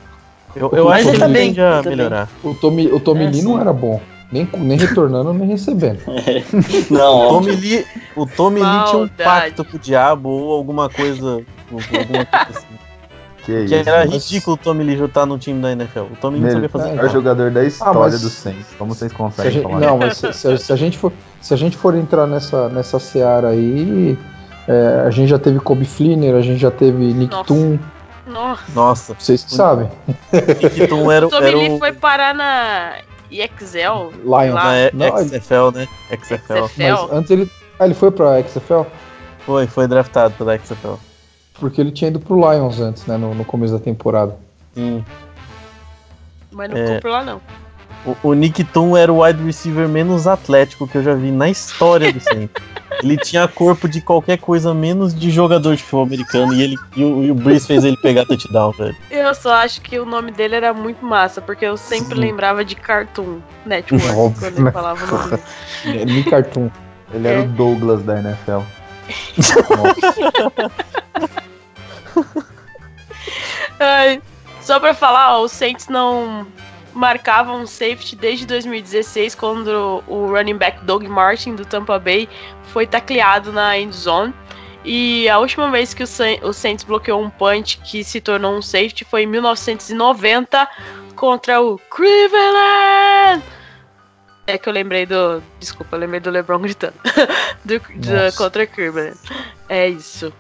Eu, eu acho que ele tá ele bem, tende a ele bem. melhorar. O Tommy, o Tommy É, Lee sim. não era bom. Nem, nem retornando, nem recebendo. [laughs] Não, O. Tommy Lee, o Tommy Lee tinha um pacto com o diabo ou alguma coisa. alguma coisa assim. Que Que isso. era mas- ridículo o Tommy Lee estar no time da NFL. O Tommy Lee não sabia fazer É, nada. jogador da história mas- do Saints. Como vocês Se a conseguem gente- falar? não, mas se, se- se a gente for, se a gente for entrar nessa, nessa seara aí, é, a gente já teve Kobe Fleener, a gente já teve Nick Nossa. Tum, Nossa. Nossa, vocês que sabem. Nick Tum era, O Tommy era Lee o. foi parar na EXL. Lions. Lá. Na Não, XFL, né? XFL. XFL. Mas antes ele. Ah, ele foi pra XFL? Foi, foi draftado pela XFL. Porque ele tinha ido pro Lions antes, né? No, no começo da temporada. Sim. Mas não É. ficou por lá, não. O, o Nick Tum era o wide receiver menos atlético que eu já vi na história do Saints. [laughs] Ele tinha corpo de qualquer coisa menos de jogador de futebol americano e, ele, e, o, e o Breeze fez ele pegar touchdown, velho. Eu só acho que o nome dele era muito massa, porque eu sempre Sim. lembrava de Cartoon Network [laughs] Óbvio, quando ele né? falava o nome dele. É, Cartoon. Ele era É. o Douglas da NFL. [laughs] Ai, só pra falar, ó, os Saints não marcavam um safety desde 2016, quando o running back Doug Martin do Tampa Bay foi tacleado na end zone. E a última vez que o, Saints, o Saints bloqueou um punch que se tornou um safety foi em 1990 contra o Cleveland. É que eu lembrei do. Desculpa, eu lembrei do LeBron gritando. [laughs] do, do, contra Cleveland. É isso.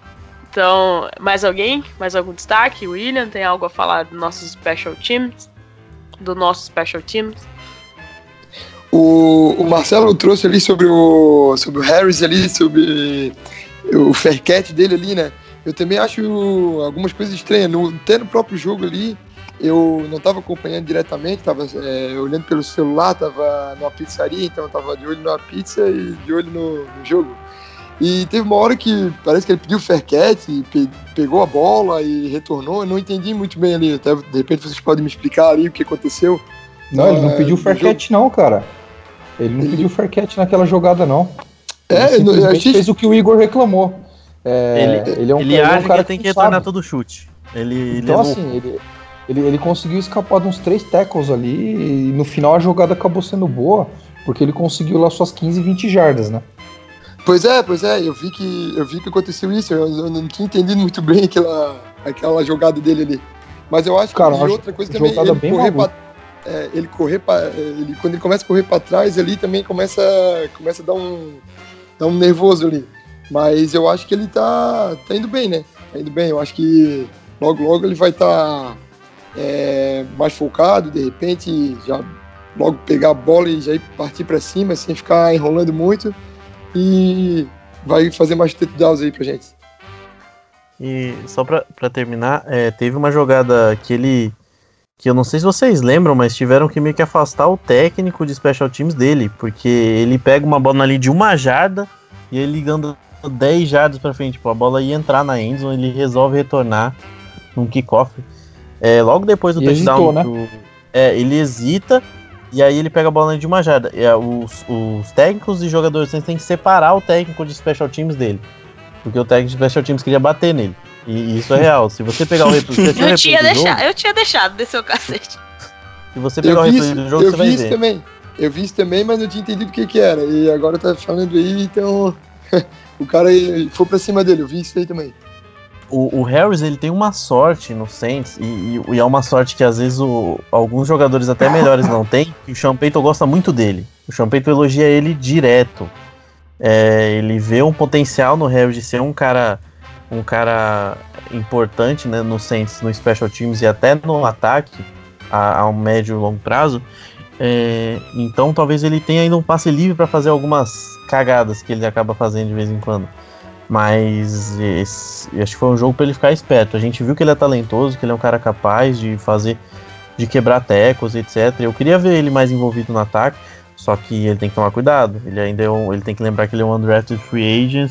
Então, mais alguém? Mais algum destaque? William, tem algo a falar do nossos special teams? Do nosso special teams? O, o Marcelo trouxe ali sobre o, sobre o Harris ali, sobre o Faircat dele ali, né? Eu também acho algumas coisas estranhas. No, até no próprio jogo ali, eu não estava acompanhando diretamente, estava é, olhando pelo celular, estava numa pizzaria, então estava de olho na pizza e de olho no, no, jogo. E teve uma hora que parece que ele pediu Faircat, pe pegou a bola e retornou. Eu não entendi muito bem ali. Até, de repente vocês podem me explicar ali o que aconteceu. Não, ele não é, pediu Faircat não, cara. Ele não ele... pediu Faircat naquela jogada não. É, ele eu achei... fez o que o Igor reclamou. É, ele, ele, é um, ele, acha é um cara que, tem que retornar todo chute. Ele então, levou... assim, ele, ele, ele conseguiu escapar de uns três tackles ali e no final a jogada acabou sendo boa, porque ele conseguiu lá suas 15, 20 jardas, né? Pois é, pois é, eu vi que, eu vi que aconteceu isso, eu, eu não tinha entendido muito bem aquela, aquela jogada dele ali. Mas eu acho Cara, que outra coisa também, ele correr, pra, é, ele correr pra, ele quando ele começa a correr para trás ali também começa, começa a dar um, um nervoso ali. Mas eu acho que ele tá, tá indo bem, né? Tá indo bem, eu acho que logo logo ele vai estar tá é, mais focado, de repente já logo pegar a bola e já ir partir para cima, sem ficar enrolando muito. E vai fazer mais touchdowns aí pra gente. E só pra, pra terminar, é, teve uma jogada que ele. Que eu não sei se vocês lembram, mas tiveram que meio que afastar o técnico de special teams dele, porque ele pega uma bola ali de uma jarda e ele anda 10 jardas pra frente, tipo, a bola ia entrar na endzone, ele resolve retornar num kickoff. É, logo depois do e touchdown, hesitou, né? é, ele hesita e aí ele pega a bola de uma jarda. E, é, os, os, técnicos e jogadores têm que separar o técnico de special teams dele. Porque o técnico de special teams queria bater nele. E isso é real. Se você pegar o [laughs] replay, eu, tinha deixado, eu tinha deixado descer o cacete. Se você pegar o replay do jogo, eu você vai vi isso também. Eu vi isso também, mas não tinha entendido o que, que era. E agora tá falando aí, então. [laughs] o cara foi pra cima dele, eu vi isso aí também o, o, Harris ele tem uma sorte no Saints, e, e, é uma sorte que às vezes o, alguns jogadores até melhores não têm, que o Sean Payton gosta muito dele. O Sean Payton elogia ele direto. É, ele vê um potencial no Harris de ser um cara um cara importante né, no Saints, no Special Teams e até no ataque a, a um médio e longo prazo. É, então talvez ele tenha ainda um passe livre para fazer algumas cagadas que ele acaba fazendo de vez em quando. Mas esse, acho que foi um jogo para ele ficar esperto. A gente viu que ele é talentoso, que ele é um cara capaz de fazer, de quebrar tecos, etc. Eu queria ver ele mais envolvido no ataque, só que ele tem que tomar cuidado. Ele ainda é um, ele tem que lembrar que ele é um undrafted free agent,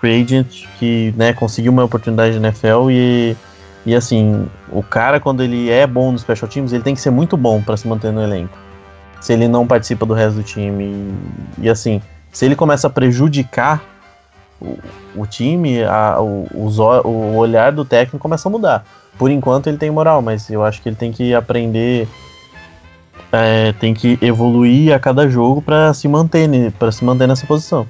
free agent que né, conseguiu uma oportunidade de NFL e e assim, o cara quando ele é bom nos special teams, ele tem que ser muito bom para se manter no elenco. Se ele não participa do resto do time e, e assim, se ele começa a prejudicar o, o time, a, o, os, o olhar do técnico começa a mudar. Por enquanto ele tem moral, mas eu acho que ele tem que aprender, é, tem que evoluir a cada jogo para se manter, para se manter nessa posição.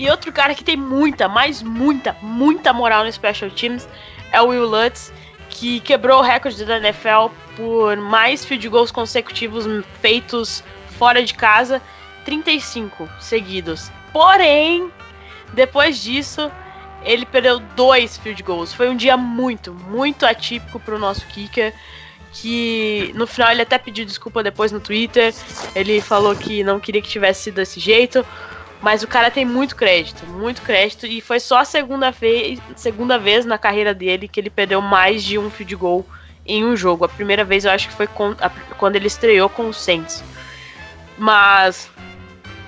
E outro cara que tem muita, mas muita, muita moral no Special Teams é o Will Lutz, que quebrou o recorde da NFL por mais field goals consecutivos feitos fora de casa, 35 seguidos. Porém, depois disso, ele perdeu dois field goals. Foi um dia muito, muito atípico para o nosso kicker. Que no final ele até pediu desculpa depois no Twitter. Ele falou que não queria que tivesse sido desse jeito. Mas o cara tem muito crédito, muito crédito. E foi só a segunda vez, segunda vez na carreira dele que ele perdeu mais de um field goal em um jogo. A primeira vez eu acho que foi quando ele estreou com o Saints. Mas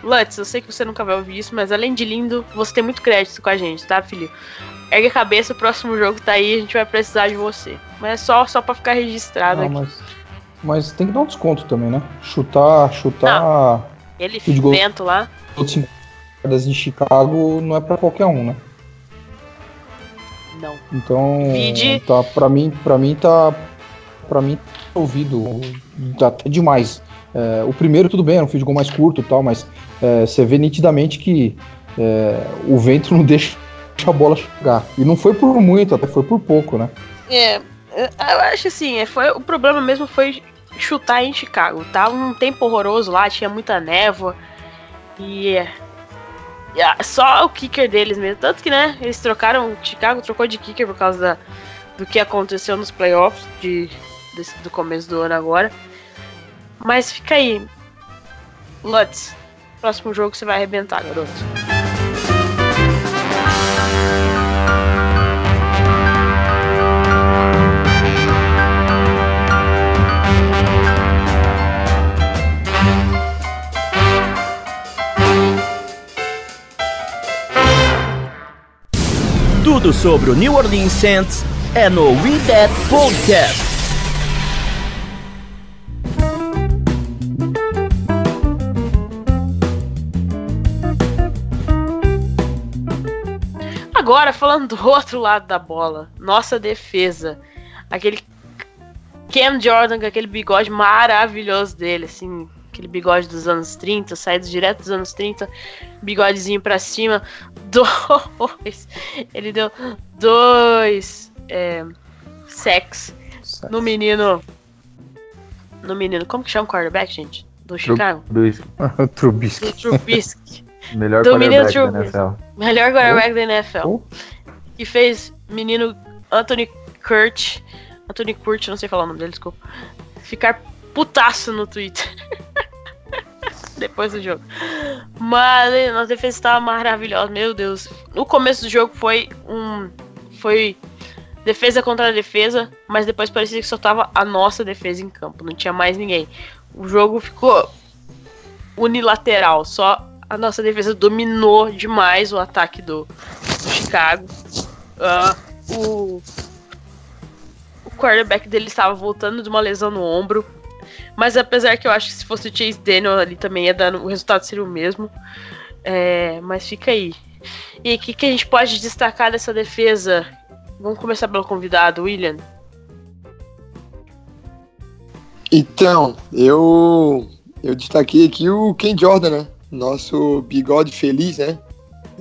Lutz, eu sei que você nunca vai ouvir isso, mas além de lindo, você tem muito crédito com a gente, tá, filho? Ergue a cabeça, o próximo jogo tá aí, a gente vai precisar de você. Mas é só, só pra ficar registrado Não, aqui. Mas, mas tem que dar um desconto também, né? Chutar, chutar. Não, ele vento lá. Das em Chicago não é pra qualquer um, né? Não. Então, Vide... tá, pra mim, pra mim tá. Pra mim tá ouvido. Tá até demais. É, o primeiro, tudo bem, era um field goal mais curto e tal, mas é, você vê nitidamente que é, o vento não [laughs] deixa a bola chegar. E não foi por muito, até foi por pouco, né? É, eu acho assim, é, foi, o problema mesmo foi chutar em Chicago. Tava um tempo horroroso lá, tinha muita névoa. E, e só o kicker deles mesmo. Tanto que, né, eles trocaram. Chicago trocou de kicker por causa da, do que aconteceu nos playoffs de, desse, do começo do ano agora. Mas fica aí. Lutz, próximo jogo você vai arrebentar, garoto. Sobre o New Orleans Saints é no We That Podcast. Agora, falando do outro lado da bola, nossa defesa. Aquele Cam Jordan com aquele bigode maravilhoso dele, assim, aquele bigode dos anos 30, saído direto dos anos 30, bigodezinho pra cima. [laughs] Dois. Ele deu dois é, sex no menino. No menino. Como que chama o quarterback, gente? Do Chicago? [laughs] Trubisky. Do Trubisky. Melhor Do menino quarterback da Trubisky. NFL. Melhor quarterback da NFL. Oh. Que fez menino Anthony Kurt. Anthony Kurt, não sei falar o nome dele, desculpa. Ficar putaço no Twitter. [laughs] Depois do jogo. Mas nossa defesa estava maravilhosa, meu Deus. No começo do jogo foi um. Foi defesa contra defesa, mas depois parecia que só tava a nossa defesa em campo, não tinha mais ninguém. O jogo ficou unilateral, só a nossa defesa dominou demais o ataque do, do Chicago. Ah, o, o quarterback dele estava voltando de uma lesão no ombro. Mas apesar que eu acho que se fosse o Chase Daniel ali também ia dar, o resultado seria o mesmo. É, mas fica aí. E o que, que a gente pode destacar dessa defesa? Vamos começar pelo convidado, William. Então, eu eu destaquei aqui o Ken Jordan, né? Nosso bigode feliz, né?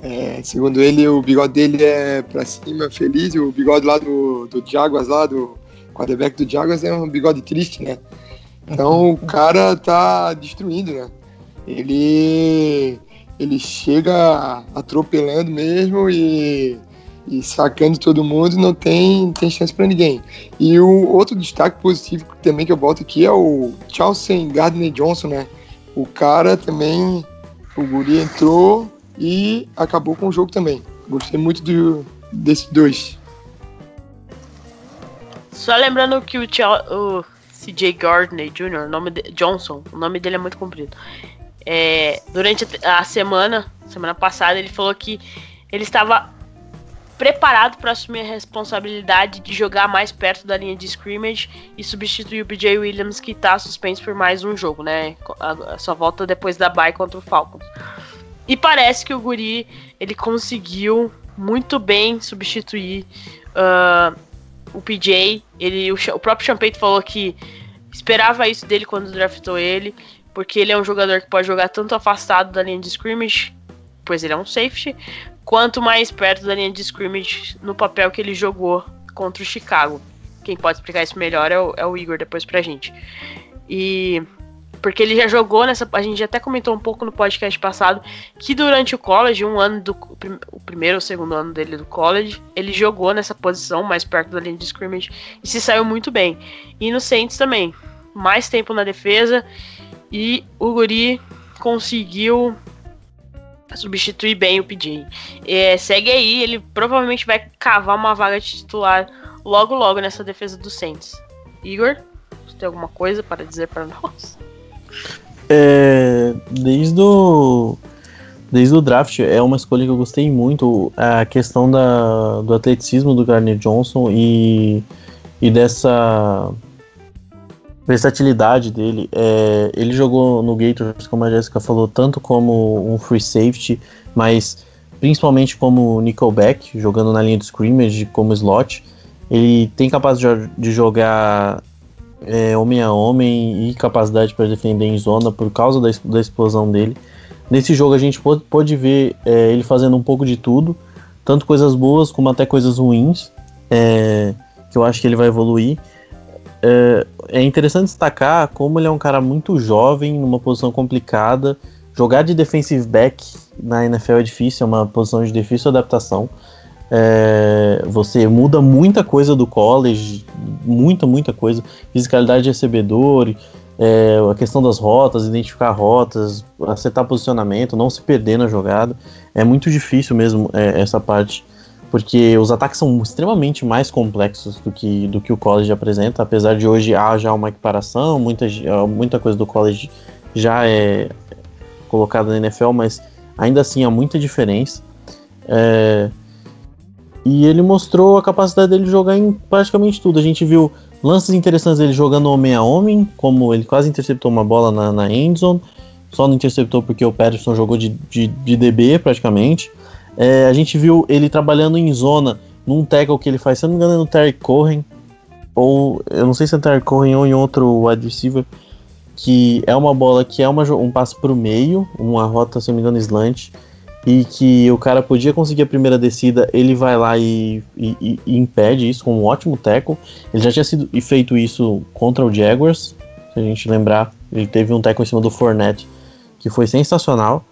É, segundo ele, o bigode dele é pra cima, feliz, o bigode lá do, do Jaguars, lá do quarterback do Jaguars, é um bigode triste, né? Então o cara tá destruindo, né? Ele, ele chega atropelando mesmo e, e sacando todo mundo, não tem, tem chance pra ninguém. E o outro destaque positivo também que eu boto aqui é o Chelsea Gardner Johnson, né? O cara também, o guri entrou e acabou com o jogo também. Gostei muito do, desses dois. Só lembrando que o, Chel- o CJ Gardner Jr., nome de, Johnson, o nome dele é muito comprido. É, durante a semana, semana passada, ele falou que ele estava preparado para assumir a responsabilidade de jogar mais perto da linha de scrimmage e substituir o BJ Williams, que está suspenso por mais um jogo, né? A- a- Só volta depois da bye contra o Falcons. E parece que o Guri ele conseguiu muito bem substituir ah, o PJ. Ele, o, o próprio Champeito falou que esperava isso dele quando draftou ele, porque ele é um jogador que pode jogar tanto afastado da linha de scrimmage, pois ele é um safety, quanto mais perto da linha de scrimmage no papel que ele jogou contra o Chicago. Quem pode explicar isso melhor é o, é o Igor depois pra gente. E porque ele já jogou nessa. A gente até comentou um pouco no podcast passado que durante o college, um ano do. O primeiro ou segundo ano dele do college, ele jogou nessa posição, mais perto da linha de scrimmage, e se saiu muito bem. E no Saints também. Mais tempo na defesa. E o Guri conseguiu substituir bem o PJ. É, segue aí, ele provavelmente vai cavar uma vaga de titular logo logo nessa defesa do Saints. Igor, você tem alguma coisa para dizer para nós? É, desde o desde o draft é uma escolha que eu gostei muito a questão da, do atleticismo do Gardner Johnson e, e dessa versatilidade dele. É, ele jogou no Gators como a Jessica falou tanto como um free safety mas principalmente como nickelback jogando na linha de scrimmage como slot. Ele tem capacidade de jogar é, homem a homem e capacidade para defender em zona por causa da, da explosão dele. Nesse jogo a gente pôde, pôde ver é, ele fazendo um pouco de tudo, tanto coisas boas como até coisas ruins, é, que eu acho que ele vai evoluir. É, é interessante destacar como ele é um cara muito jovem, numa posição complicada. Jogar de defensive back na NFL é difícil, é uma posição de difícil adaptação. É, você muda muita coisa do college, muita, muita coisa. Fisicalidade de recebedor, é, a questão das rotas, identificar rotas, acertar posicionamento, não se perder na jogada. É muito difícil mesmo é, essa parte, porque os ataques são extremamente mais complexos do que, do que o college apresenta, apesar de hoje há já uma equiparação, muita, muita coisa do college já é colocada na NFL, mas ainda assim há muita diferença. É, e ele mostrou a capacidade dele de jogar em praticamente tudo. A gente viu lances interessantes dele jogando homem a homem, como ele quase interceptou uma bola na, na endzone, só não interceptou porque o Patterson jogou de, de, de DB praticamente. É, a gente viu ele trabalhando em zona, num tackle que ele faz, se não me engano, é no Terry Cohen, ou eu não sei se é Terry Cohen ou em outro wide receiver, que é uma bola que é uma, um passe para o meio, uma rota, se não me engano, slant e que o cara podia conseguir a primeira descida, ele vai lá e, e, e impede isso com um ótimo tackle. Ele já tinha sido feito isso contra o Jaguars, se a gente lembrar, ele teve um tackle em cima do Fournette que foi sensacional.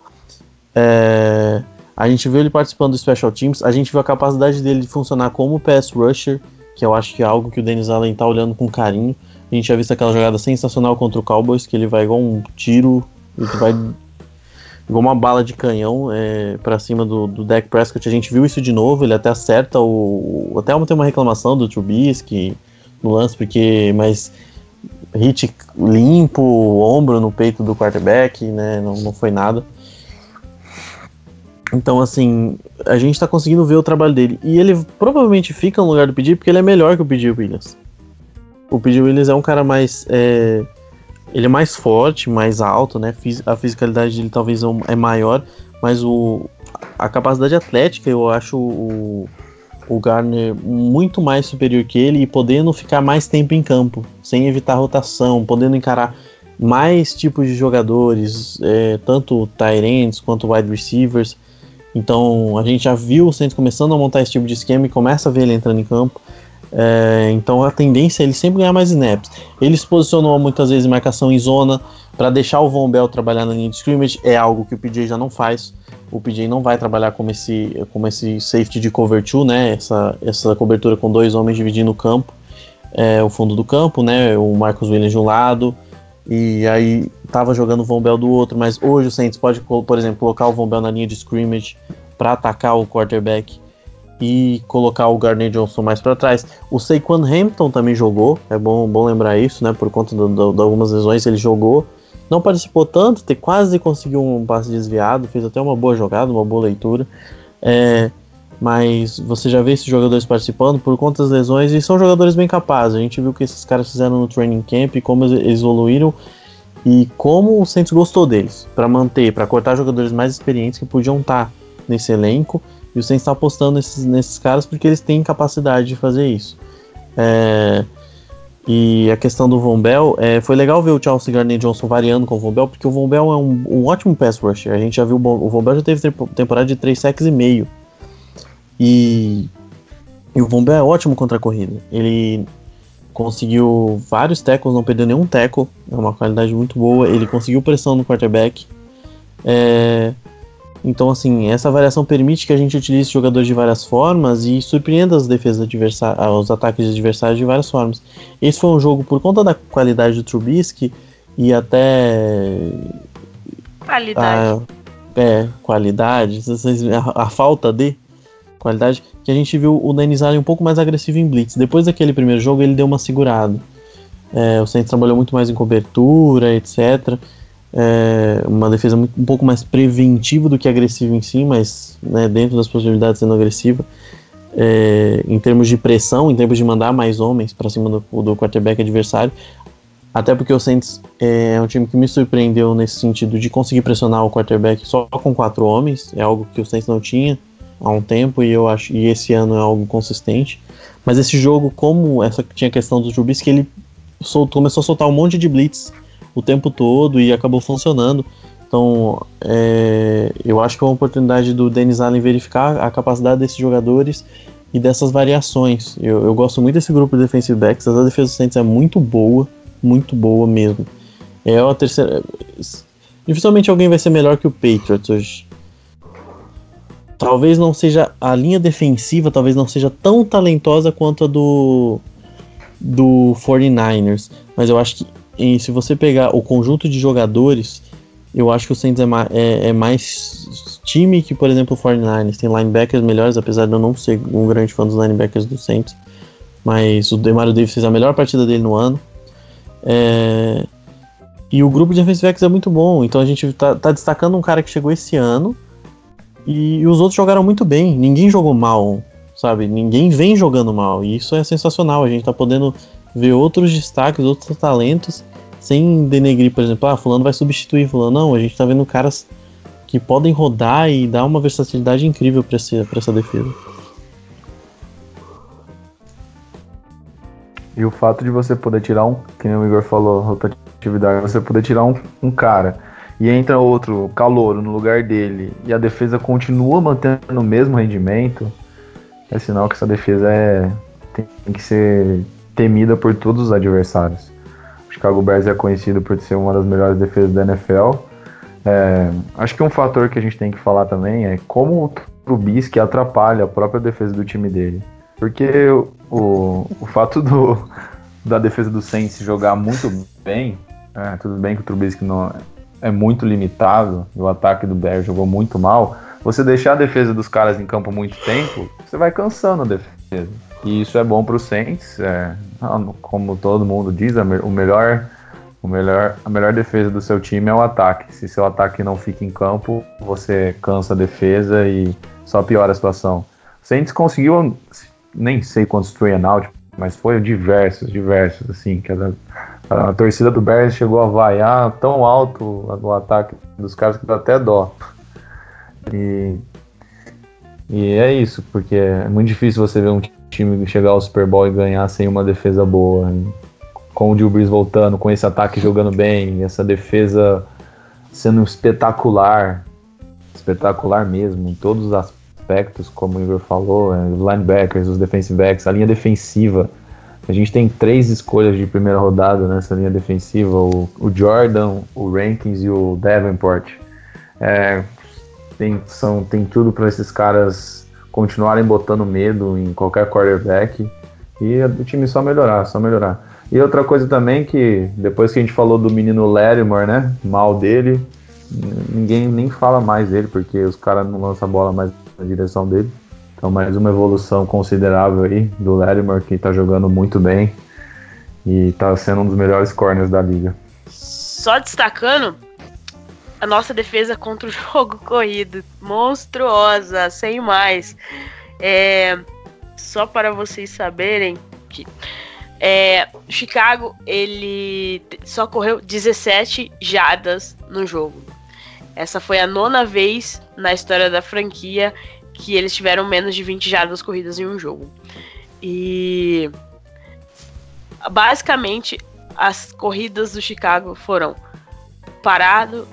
É, a gente viu ele participando do Special Teams, a gente viu a capacidade dele de funcionar como pass rusher, que eu acho que é algo que o Dennis Allen tá olhando com carinho. A gente já visto aquela jogada sensacional contra o Cowboys, que ele vai igual um tiro, ele vai igual uma bala de canhão é, para cima do, do Dak Prescott. A gente viu isso de novo, ele até acerta o. Até tem uma reclamação do Trubisky no lance, porque. Mas hit limpo, ombro no peito do quarterback, né? Não, não foi nada. Então, assim, a gente tá conseguindo ver o trabalho dele. E ele provavelmente fica no lugar do PJ porque ele é melhor que o PJ Williams. O PJ Williams é um cara mais. É, ele é mais forte, mais alto, né? A fisicalidade dele talvez é, maior, mas o, a capacidade atlética eu acho o, o Garner muito mais superior que ele e podendo ficar mais tempo em campo, sem evitar rotação, podendo encarar mais tipos de jogadores, é, tanto ends quanto wide receivers. Então a gente já viu o Saints começando a montar esse tipo de esquema e começa a ver ele entrando em campo. É, então a tendência é ele sempre ganhar mais snaps. Ele se posicionou muitas vezes em marcação em zona para deixar o Von Bell trabalhar na linha de scrimmage, é algo que o PJ já não faz. O PJ não vai trabalhar como esse, como esse safety de cover two, né? Essa, essa cobertura com dois homens dividindo o campo, é, o fundo do campo, né? O Marcos Williams de um lado, e aí tava jogando o Von Bell do outro, mas hoje o Saints pode, por exemplo, colocar o Von Bell na linha de scrimmage para atacar o quarterback e colocar o Gardner Johnson mais para trás. O Saquon Hampton também jogou, é bom, bom lembrar isso, né? Por conta de algumas lesões ele jogou. Não participou tanto, te, quase conseguiu um passe desviado, fez até uma boa jogada, uma boa leitura. É, mas você já vê esses jogadores participando por conta das lesões e são jogadores bem capazes. A gente viu o que esses caras fizeram no training camp, como eles evoluíram e como o Santos gostou deles para manter, para cortar jogadores mais experientes que podiam estar nesse elenco e o Saints está apostando nesses, nesses caras porque eles têm capacidade de fazer isso. É, e a questão do Von Bell, é, foi legal ver o Chelsea Gardner Johnson variando com o Von Bell, porque o Von Bell é um, um ótimo pass rusher. A gente já viu o Von Bell já teve temporada de 3 sacks e meio. E, e o Von Bell é ótimo contra a corrida. Ele conseguiu vários tackles, não perdeu nenhum tackle, é uma qualidade muito boa. Ele conseguiu pressão no quarterback. É, então, assim, essa variação permite que a gente utilize jogadores de várias formas e surpreenda as defesas adversárias, os ataques de adversários de várias formas. Esse foi um jogo, por conta da qualidade do Trubisky e até. Qualidade. A, é, qualidade, a, a, falta de qualidade, que a gente viu o Denis Allen um pouco mais agressivo em blitz. Depois daquele primeiro jogo, ele deu uma segurada. É, o Saints trabalhou muito mais em cobertura, etc é uma defesa muito, um pouco mais preventiva do que agressiva em si, mas né, dentro das possibilidades sendo agressiva. É, em termos de pressão, em termos de mandar mais homens para cima do, do quarterback adversário. Até porque o Saints é um time que me surpreendeu nesse sentido de conseguir pressionar o quarterback só com quatro homens, é algo que o Saints não tinha há um tempo e eu acho e esse ano é algo consistente. Mas esse jogo, como essa tinha a questão do Trubisky, ele soltou, começou a soltar um monte de blitz o tempo todo e acabou funcionando. Então, é, eu acho que é uma oportunidade do Dennis Allen verificar a capacidade desses jogadores e dessas variações. Eu, eu gosto muito desse grupo de defensive backs. A defesa do Saints é muito boa, muito boa mesmo. É a terceira. Dificilmente alguém vai ser melhor que o Patriots hoje. Talvez não seja a linha defensiva, talvez não seja tão talentosa quanto a do do 49ers, mas eu acho que se você pegar o conjunto de jogadores, eu acho que o Saints é, ma é, é, mais time que, por exemplo, o 49ers. Tem linebackers melhores, apesar de eu não ser um grande fã dos linebackers do Saints. Mas o Demario Davis fez a melhor partida dele no ano. É... E o grupo de defensive backs é muito bom. Então a gente tá, tá destacando um cara que chegou esse ano. E, e, os outros jogaram muito bem. Ninguém jogou mal, sabe? Ninguém vem jogando mal. E isso é sensacional. A gente tá podendo ver outros destaques, outros talentos sem denegrir, por exemplo, ah, fulano vai substituir fulano. Não, a gente tá vendo caras que podem rodar e dar uma versatilidade incrível para essa, defesa. E o fato de você poder tirar um, que nem o Igor falou, rotatividade, você poder tirar um, um cara e entra outro calouro no lugar dele e a defesa continua mantendo o mesmo rendimento, é sinal que essa defesa é, tem que ser temida por todos os adversários. O Chicago Bears é conhecido por ser uma das melhores defesas da NFL. É, acho que um fator que a gente tem que falar também é como o Trubisky atrapalha a própria defesa do time dele. Porque o, o fato do, da defesa do Saints jogar muito bem, é, tudo bem que o Trubisky não é muito limitado, o ataque do Bears jogou muito mal. Você deixar a defesa dos caras em campo muito tempo, você vai cansando a defesa. E isso é bom para o Saints, é, como todo mundo diz, o melhor, o melhor, a melhor defesa do seu time é o ataque. Se seu ataque não fica em campo, você cansa a defesa e só piora a situação. O Saints conseguiu, nem sei quantos three and out, mas foi diversos, diversos, assim, que a, a, a torcida do Bears chegou a vaiar tão alto o ataque dos caras que dá até dó. E, e é isso, porque é muito difícil você ver um time chegar ao Super Bowl e ganhar sem uma defesa boa. Com o Drew Brees voltando, com esse ataque jogando bem, essa defesa sendo espetacular, espetacular mesmo, em todos os aspectos, como o Igor falou, é, os linebackers, os defensive backs, a linha defensiva. A gente tem três escolhas de primeira rodada nessa linha defensiva: o, o Jordan, o Rankins e o Davenport. É, tem, são, tem tudo para esses caras continuarem botando medo em qualquer quarterback e o time só melhorar, só melhorar. E outra coisa também que depois que a gente falou do menino Larimore, né, mal dele, ninguém nem fala mais dele porque os caras não lançam a bola mais na direção dele. Então mais uma evolução considerável aí do Larimore que tá jogando muito bem e tá sendo um dos melhores corners da liga. Só destacando a nossa defesa contra o [laughs] jogo corrido. Monstruosa, sem mais. É, só para vocês saberem que é, Chicago ele só correu 17 jadas no jogo. Essa foi a nona vez na história da franquia que eles tiveram menos de 20 jadas corridas em um jogo. E basicamente as corridas do Chicago foram parado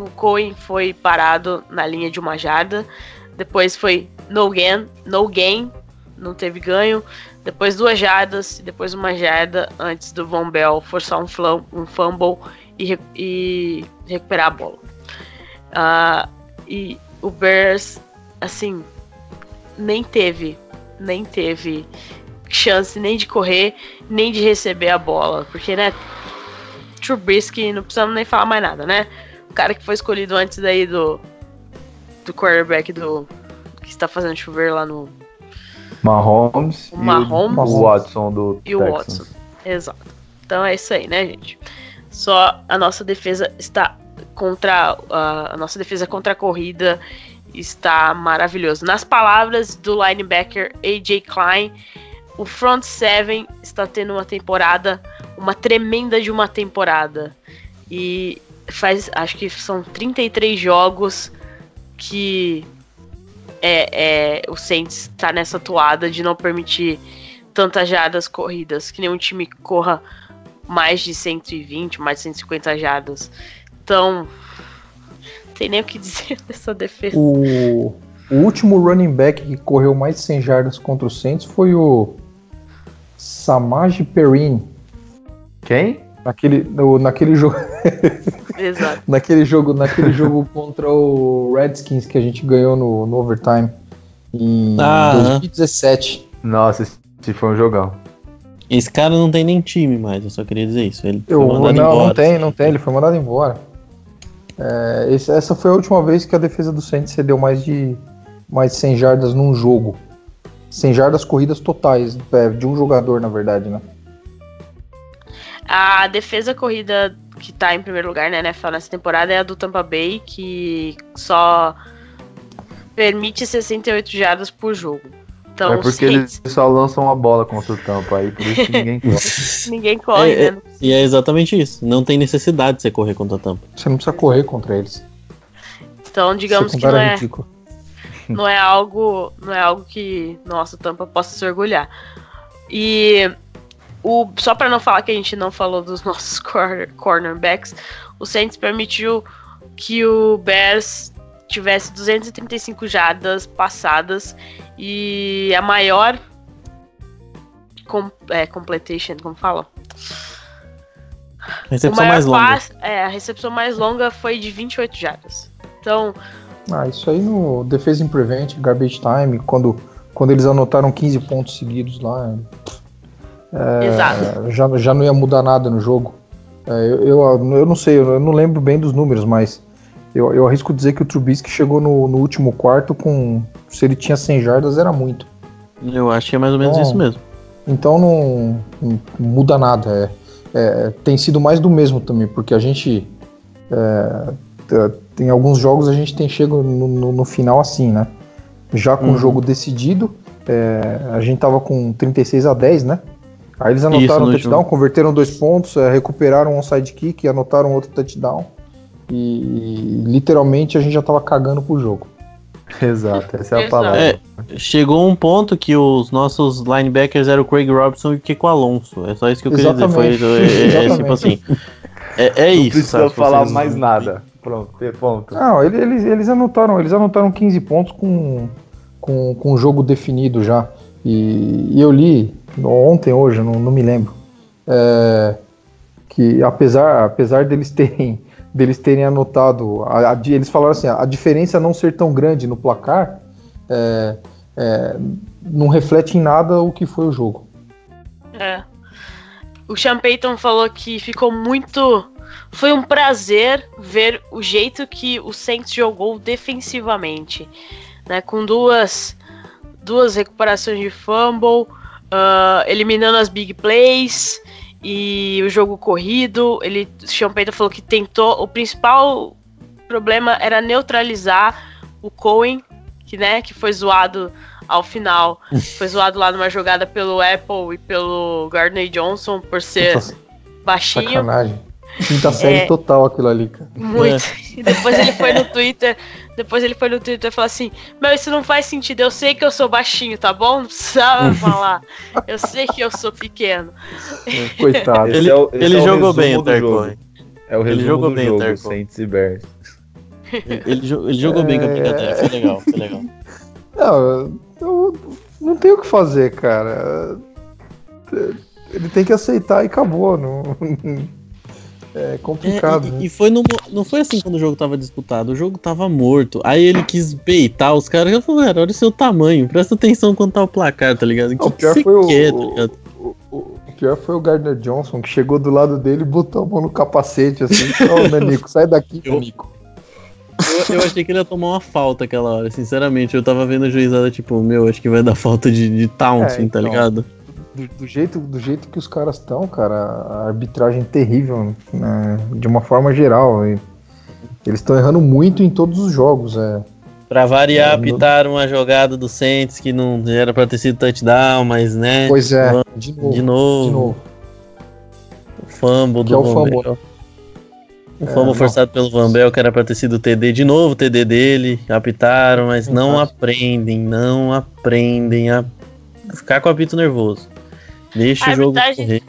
o Cohen foi parado na linha de uma jarda. Depois foi no gain, no gain, não teve ganho. Depois duas jardas, depois uma jarda antes do Von Bell forçar um, flam, um fumble e, e, recuperar a bola. Uh, e o Bears, assim, nem teve, nem teve chance nem de correr, nem de receber a bola, porque, né, Trubisky, não precisamos nem falar mais nada, né? O cara que foi escolhido antes daí do do quarterback do que está fazendo chover lá no Mahomes, o Mahomes e o Watson do e o Watson. Exato. Então é isso aí, né, gente? Só a nossa defesa está contra a, a nossa defesa contra a corrida está maravilhoso. Nas palavras do linebacker AJ Klein, o front seven está tendo uma temporada, uma tremenda de uma temporada. E faz, acho que são 33 jogos que é, é, o Saints está nessa toada de não permitir tantas jardas corridas, que nenhum time corra mais de 120, mais de 150 jardas. Então, Tem nem o que dizer [laughs] dessa defesa. O, o último running back que correu mais de 100 jardas contra o Saints foi o Samaj Perrine. Quem? Naquele, no, naquele jogo. [laughs] Exato. naquele jogo, naquele jogo [laughs] contra o Redskins que a gente ganhou no, no overtime em Ah, 2017. Nossa, esse foi um jogão. Esse cara não tem nem time mais, eu só queria dizer isso. Ele Eu, foi não, mandado embora. não tem, não tem, ele foi mandado embora. É, esse- essa foi a última vez que a defesa do Saints cedeu mais de mais de 100 jardas num jogo. 100 jardas corridas totais, é, de um jogador, na verdade, né? A defesa corrida que tá em primeiro lugar na NFL nessa temporada é a do Tampa Bay, que só permite 68 jardas por jogo. Então, é porque Saints, eles só lançam uma bola contra o tampa aí, por isso que ninguém [laughs] corre. ninguém corre, É, é, né? E é exatamente isso. Não tem necessidade de você correr contra a tampa. Você não precisa correr contra eles. Então, digamos que não é, [laughs] não é algo, não é algo que nossa Tampa possa se orgulhar. E o só para não falar que a gente não falou dos [laughs] nossos corner, cornerbacks, o Saints permitiu que o Bears tivesse 235 jardas passadas e a maior com, é, completion, como fala? Recepção maior mais longa. é, a recepção mais longa foi de 28 jardas. Então, Ah, isso aí no Defesa Prevent, Garbage Time, quando, quando eles anotaram 15 pontos seguidos lá, é, Exato. já, já não ia mudar nada no jogo. É, eu, eu, eu não sei, eu não lembro bem dos números, mas eu, eu arrisco dizer que o Trubisky chegou no, no último quarto com. Se ele tinha 100 jardas, era muito. Eu acho que é mais ou menos Bom. isso mesmo. Então não, não muda nada. É, é, tem sido mais do mesmo também, porque a gente. é, tem alguns jogos a gente tem chego no, no- no final assim, né? Já com o Uhum. jogo decidido, é, a gente tava com 36 a 10, né? Aí eles anotaram no um touchdown, último. converteram dois pontos, é, recuperaram um onside kick, anotaram outro touchdown. E, literalmente a gente já tava cagando pro jogo. [laughs] Exato, essa é a palavra. É, chegou um ponto que os nossos linebackers eram o Craig Robinson e o Kiko Alonso. É só isso que eu queria dizer. Foi, Exatamente. é, é, é, tipo Exatamente. assim. [laughs] É, é Não isso. precisa sabe? falar Vocês- mais nada. Pronto, ponto. Não, ele- eles, eles anotaram, eles anotaram 15 pontos com, com, com o jogo definido já. E, e eu li ontem, hoje, não, não me lembro, é, que apesar, apesar deles terem, [laughs] deles terem anotado, a- a eles falaram assim, a diferença não ser tão grande no placar é, é, não reflete em nada o que foi o jogo. É. O Sean Payton falou que ficou muito. Foi um prazer ver o jeito que o Saints jogou defensivamente. Né, com duas, duas recuperações de fumble, ah, eliminando as big plays e o jogo corrido. Ele, o Sean Payton falou que tentou. O principal problema era neutralizar o Cohen, que, né, que foi zoado ao final. [laughs] Foi zoado lá numa jogada pelo Apple e pelo Gardner Johnson por ser Nossa, baixinho. sacanagem. Quinta série É. total aquilo ali, cara. Muito. E [laughs] depois ele foi no Twitter. Depois ele foi no Twitter e falou assim: Meu, isso não faz sentido. Eu sei que eu sou baixinho, tá bom? Não precisava falar. Eu sei que eu sou pequeno. Coitado. Esse Ele, é o- esse ele é o jogou bem o. Terco. É o Ele resumo jogou do bem, o jogo, e Bears. Ele, jo- ele jogou bem com a brincadeira. Foi legal, foi legal. Não, eu não tenho o que fazer, cara. Ele tem que aceitar e acabou. Não... É complicado. É, né? e, e foi no, não foi assim quando o jogo tava disputado, o jogo tava morto. Aí ele quis beitar os caras. Eu falei, cara, olha o seu tamanho, presta atenção quando tá o placar, tá ligado? O que, o que pior você foi o- quer, tá ligado? O, o- o pior foi o Gardner Johnson, que chegou do lado dele e botou a mão no capacete assim. Ô, [laughs] Nanico, sai daqui, Eu- Nanico. Eu, eu achei que ele ia tomar uma falta aquela hora, sinceramente. Eu tava vendo a juizada, tipo, meu, acho que vai dar falta de, de taunting, É, tá então. ligado? Do, do jeito, do jeito que os caras estão, cara, a arbitragem terrível, né, de uma forma geral. e eles estão errando muito em todos os jogos. É. Pra variar, É, no- apitaram uma jogada do Saints que não era pra ter sido touchdown, mas né. Pois é, de novo. De novo, De novo. o fumble Que do é o fumble. O É, fumble não. forçado pelo Van Bell, que era pra ter sido o TD. De novo o TD dele, apitaram, mas não aprendem, não aprendem a ficar com o apito nervoso. Deixa A o jogo arbitragem- correr.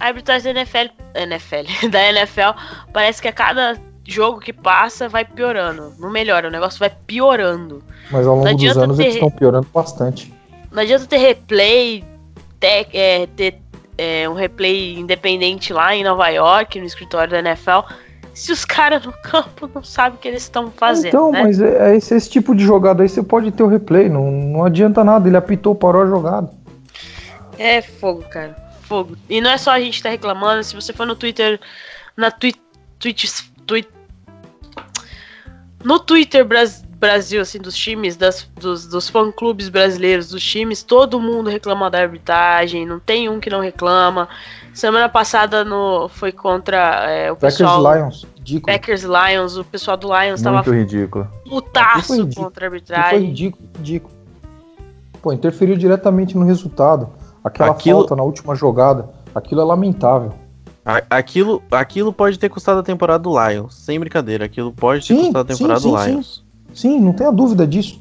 A arbitragem da NFL, NFL, [laughs] da NFL parece que a cada jogo que passa vai piorando. Não melhora, o negócio vai piorando. Mas ao longo dos anos ter- eles estão piorando bastante. Não adianta ter replay, ter, é, ter é, um replay independente lá em Nova York, no escritório da NFL, se os [laughs] caras no campo não sabem o que eles estão fazendo. então, né? mas é, é esse, esse tipo de jogada aí você pode ter o replay, não, não adianta nada, ele apitou, parou a jogada. É fogo, cara. Fogo. E não é só a gente tá reclamando. Se você for no Twitter. Na twi Twitch. Twi no Twitter Bras- Brasil, assim, dos times, das, dos, dos fã-clubes brasileiros, dos times, todo mundo reclama da arbitragem. Não tem um que não reclama. Semana passada no, foi contra é, o Packers pessoal. Lions, ridículo. Packers Lions, o pessoal do Lions tava Muito ridículo. putaço Foi ridículo. contra a Foi arbitragem. ridículo, ridículo. Pô, interferiu diretamente no resultado. Aquela Aquilo- falta na última jogada, aquilo é lamentável. Aquilo, aquilo pode ter custado a temporada do Lions, sem brincadeira. Aquilo pode ter Sim, custado a sim, temporada sim, do sim. Lions. Sim, não tenha dúvida disso.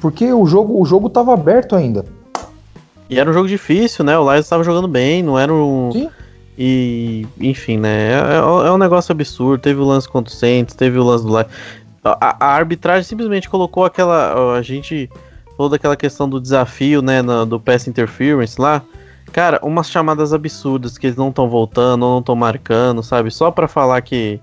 Porque o jogo, o jogo tava aberto ainda. E era um jogo difícil, né? O Lions estava jogando bem, não era um. Sim. E, enfim, né? É, é um negócio absurdo. Teve o lance contra o Saints, teve o lance do Lions. A, a arbitragem simplesmente colocou aquela. A gente falou daquela questão do desafio, né? na- do pass interference lá. Cara, umas chamadas absurdas que eles não estão voltando, ou não estão marcando, sabe? Só pra falar que.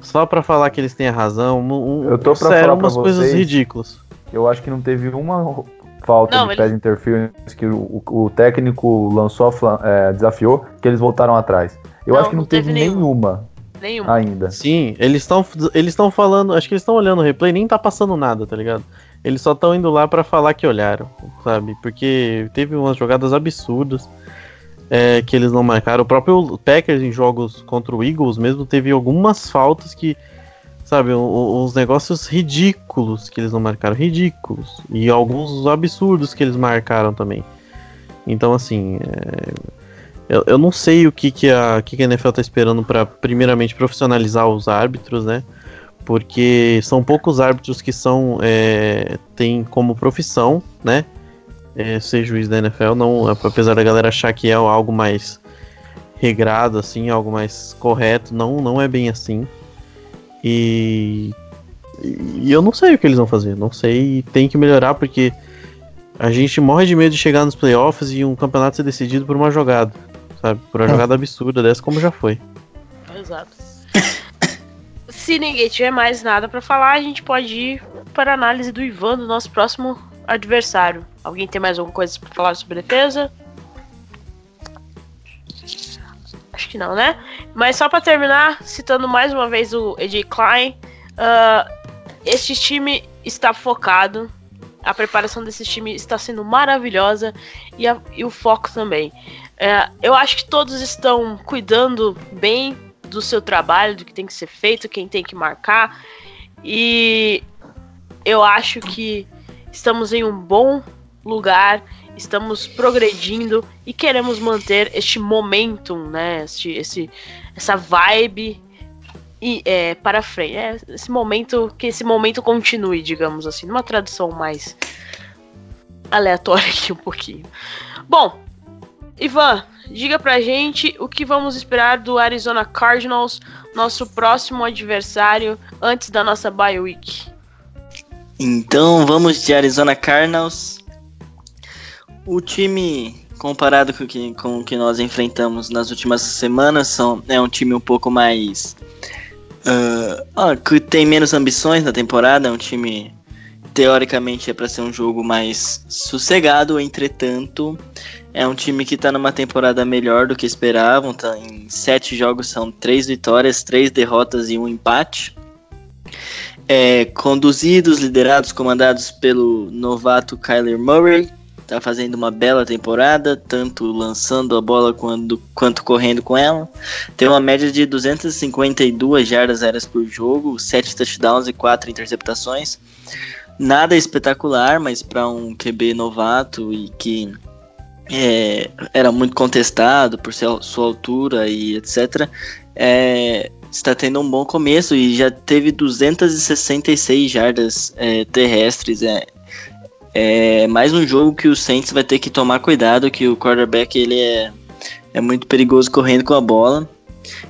Só pra falar que eles têm a razão. Um, um- Eu tô pra sério, falar pra umas coisas vocês. ridículas. Eu acho que não teve uma falta Não, de ele- pass interference que o, o técnico lançou, a flan- é, desafiou, que eles voltaram atrás. Eu Não, acho que não, não teve teve nenhum. nenhuma Nenhum. ainda. Sim, eles estão eles estão falando, acho que eles estão olhando o replay, nem tá passando nada, tá ligado? Eles só estão indo lá pra falar que olharam, sabe? Porque teve umas jogadas absurdas é, que eles não marcaram. O próprio Packers em jogos contra o Eagles mesmo teve algumas faltas que, sabe, uns negócios ridículos que eles não marcaram, ridículos. E alguns absurdos que eles marcaram também. Então, assim, é, eu, eu não sei o que, que, a, que, que a NFL tá esperando pra, primeiramente, profissionalizar os árbitros, né? Porque são poucos árbitros que são é, têm como profissão, né? É, ser juiz da NFL, não, apesar da galera achar que é algo mais regrado, assim, algo mais correto, não, não é bem assim. E, e eu não sei o que eles vão fazer, não sei, tem que melhorar porque a gente morre de medo de chegar nos playoffs e um campeonato ser decidido por uma jogada, sabe? Por uma jogada absurda dessa, como já foi. Exato. Se ninguém tiver mais nada pra falar, a gente pode ir para a análise do Ivan, do nosso próximo adversário. Alguém tem mais alguma coisa pra falar sobre defesa? Acho que não, né? Mas só pra terminar, citando mais uma vez o AJ Klein, ah, este time está focado. A preparação desse time está sendo maravilhosa e, a- e o foco também. É, eu acho que todos estão cuidando bem do seu trabalho, do que tem que ser feito, quem tem que marcar. E eu acho que estamos em um bom lugar, estamos progredindo e queremos manter este momentum, né? Este, esse, essa vibe e, é, para frente. É, esse momento, que esse momento continue, digamos assim, numa tradução mais aleatória aqui um pouquinho. Bom, Ivan, diga pra gente o que vamos esperar do Arizona Cardinals, nosso próximo adversário, antes da nossa bye week. Então vamos de Arizona Cardinals. O time, comparado com o que, com o que nós enfrentamos nas últimas semanas, são, é um time um pouco mais. ah, que tem menos ambições na temporada. É um time, teoricamente, é para ser um jogo mais sossegado. Entretanto, é um time que tá numa temporada melhor do que esperavam. Tá em sete jogos são três vitórias, três derrotas e um empate. É, conduzidos, liderados, comandados pelo novato Kyler Murray. Tá fazendo uma bela temporada, tanto lançando a bola quanto, quanto correndo com ela. Tem uma média de 252 jardas aéreas por jogo, 7 touchdowns e 4 interceptações. Nada espetacular, mas para um QB novato e que é, era muito contestado por seu- sua altura e etc. É, está tendo um bom começo e já teve 266 jardas é, terrestres. É, é mais um jogo que o Saints vai ter que tomar cuidado, que o quarterback ele é, é muito perigoso correndo com a bola.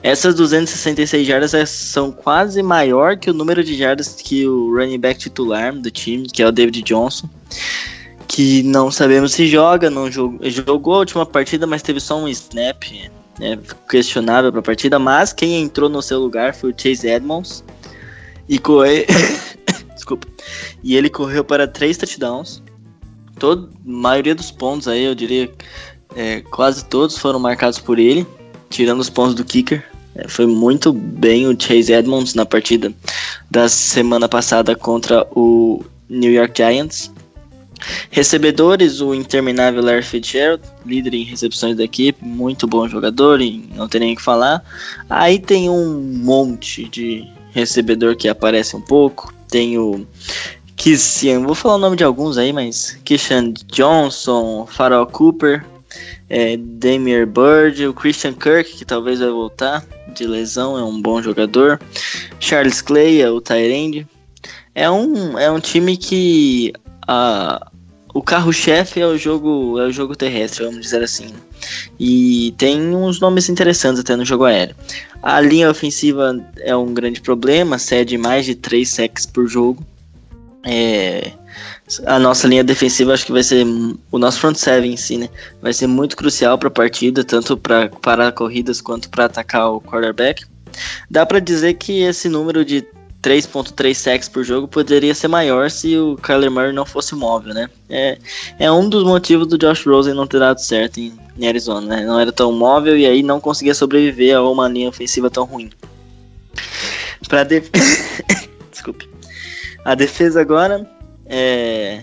Essas 266 jardas é- são quase maior que o número de jardas que o running back titular do time, que é o David Johnson, que não sabemos se joga, não jogou, jogou a última partida, mas teve só um snap né, questionável para a partida, mas quem entrou no seu lugar foi o Chase Edmonds e correu, [coughs] desculpa, e ele correu para três touchdowns. Todo, maioria dos pontos aí, eu diria, é, quase todos foram marcados por ele, tirando os pontos do kicker. É, foi muito bem o Chase Edmonds na partida da semana passada contra o New York Giants. Recebedores, o interminável Larry Fitzgerald, líder em recepções da equipe, muito bom jogador, não tem nem o que falar. Aí tem um monte de recebedor que aparece um pouco. Tem o Kissian, vou falar o nome de alguns aí, mas Kishan Johnson, Farrell Cooper, é, Damier Bird, o Christian Kirk, que talvez vai voltar de lesão, é um bom jogador. Charles Clay, é o Tyrande. É um, é um time que a, o carro-chefe é o jogo é o jogo terrestre, vamos dizer assim. E tem uns nomes interessantes até no jogo aéreo. A linha ofensiva é um grande problema, cede mais de 3 sacks por jogo. É, a nossa linha defensiva acho que vai ser o nosso front seven em si, né? Vai ser muito crucial para a partida, tanto para parar corridas quanto para atacar o quarterback. Dá para dizer que esse número de 3.3 sacks por jogo poderia ser maior se o Kyler Murray não fosse móvel, né? É, é um dos motivos do Josh Rosen não ter dado certo em, em Arizona, né? Não era tão móvel e aí não conseguia sobreviver a uma linha ofensiva tão ruim. Para def... [coughs] Desculpe. A defesa agora é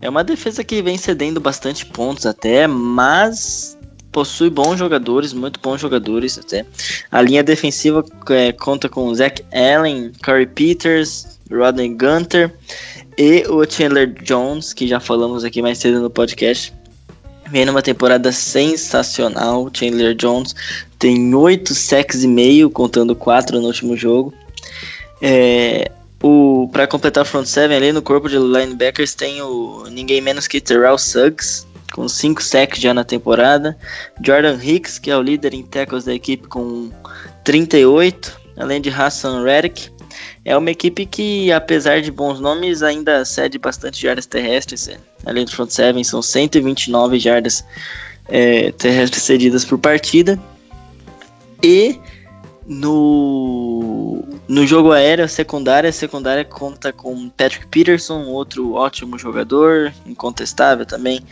é uma defesa que vem cedendo bastante pontos até, mas possui bons jogadores, muito bons jogadores até. A linha defensiva é, conta com Zach Allen, Corey Peters, Rodney Gunter e o Chandler Jones, que já falamos aqui mais cedo no podcast. Vem numa temporada sensacional. Chandler Jones tem 8 sacks e meio, contando 4 no último jogo. É, o para completar o front seven ali no corpo de linebackers tem o ninguém menos que Terrell Suggs, com 5 sacks já na temporada. Jordan Hicks, que é o líder em tackles da equipe, com 38, além de Hassan Reddick. É uma equipe que, apesar de bons nomes, ainda cede bastante jardas terrestres. É, além do front seven, são 129 jardas é, terrestres cedidas por partida. E no, no jogo aéreo, a secundária, a secundária conta com Patrick Peterson, outro ótimo jogador, incontestável também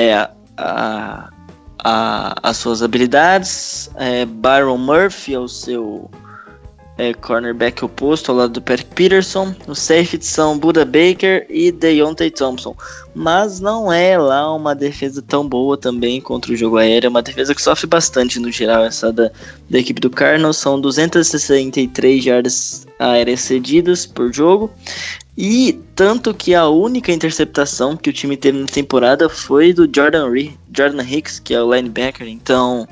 é, a, a, as suas habilidades. É, Byron Murphy é o seu é, cornerback oposto ao lado do Patrick Peterson. Os safeties são Buda Baker e Deontay Thompson. Mas não é lá uma defesa tão boa também contra o jogo aéreo. É uma defesa que sofre bastante no geral. Essa da, da equipe do Cardinals são 263 jardas aéreas cedidas por jogo. E tanto que a única interceptação que o time teve na temporada foi do Jordan, Jordan Hicks, que é o linebacker. Então,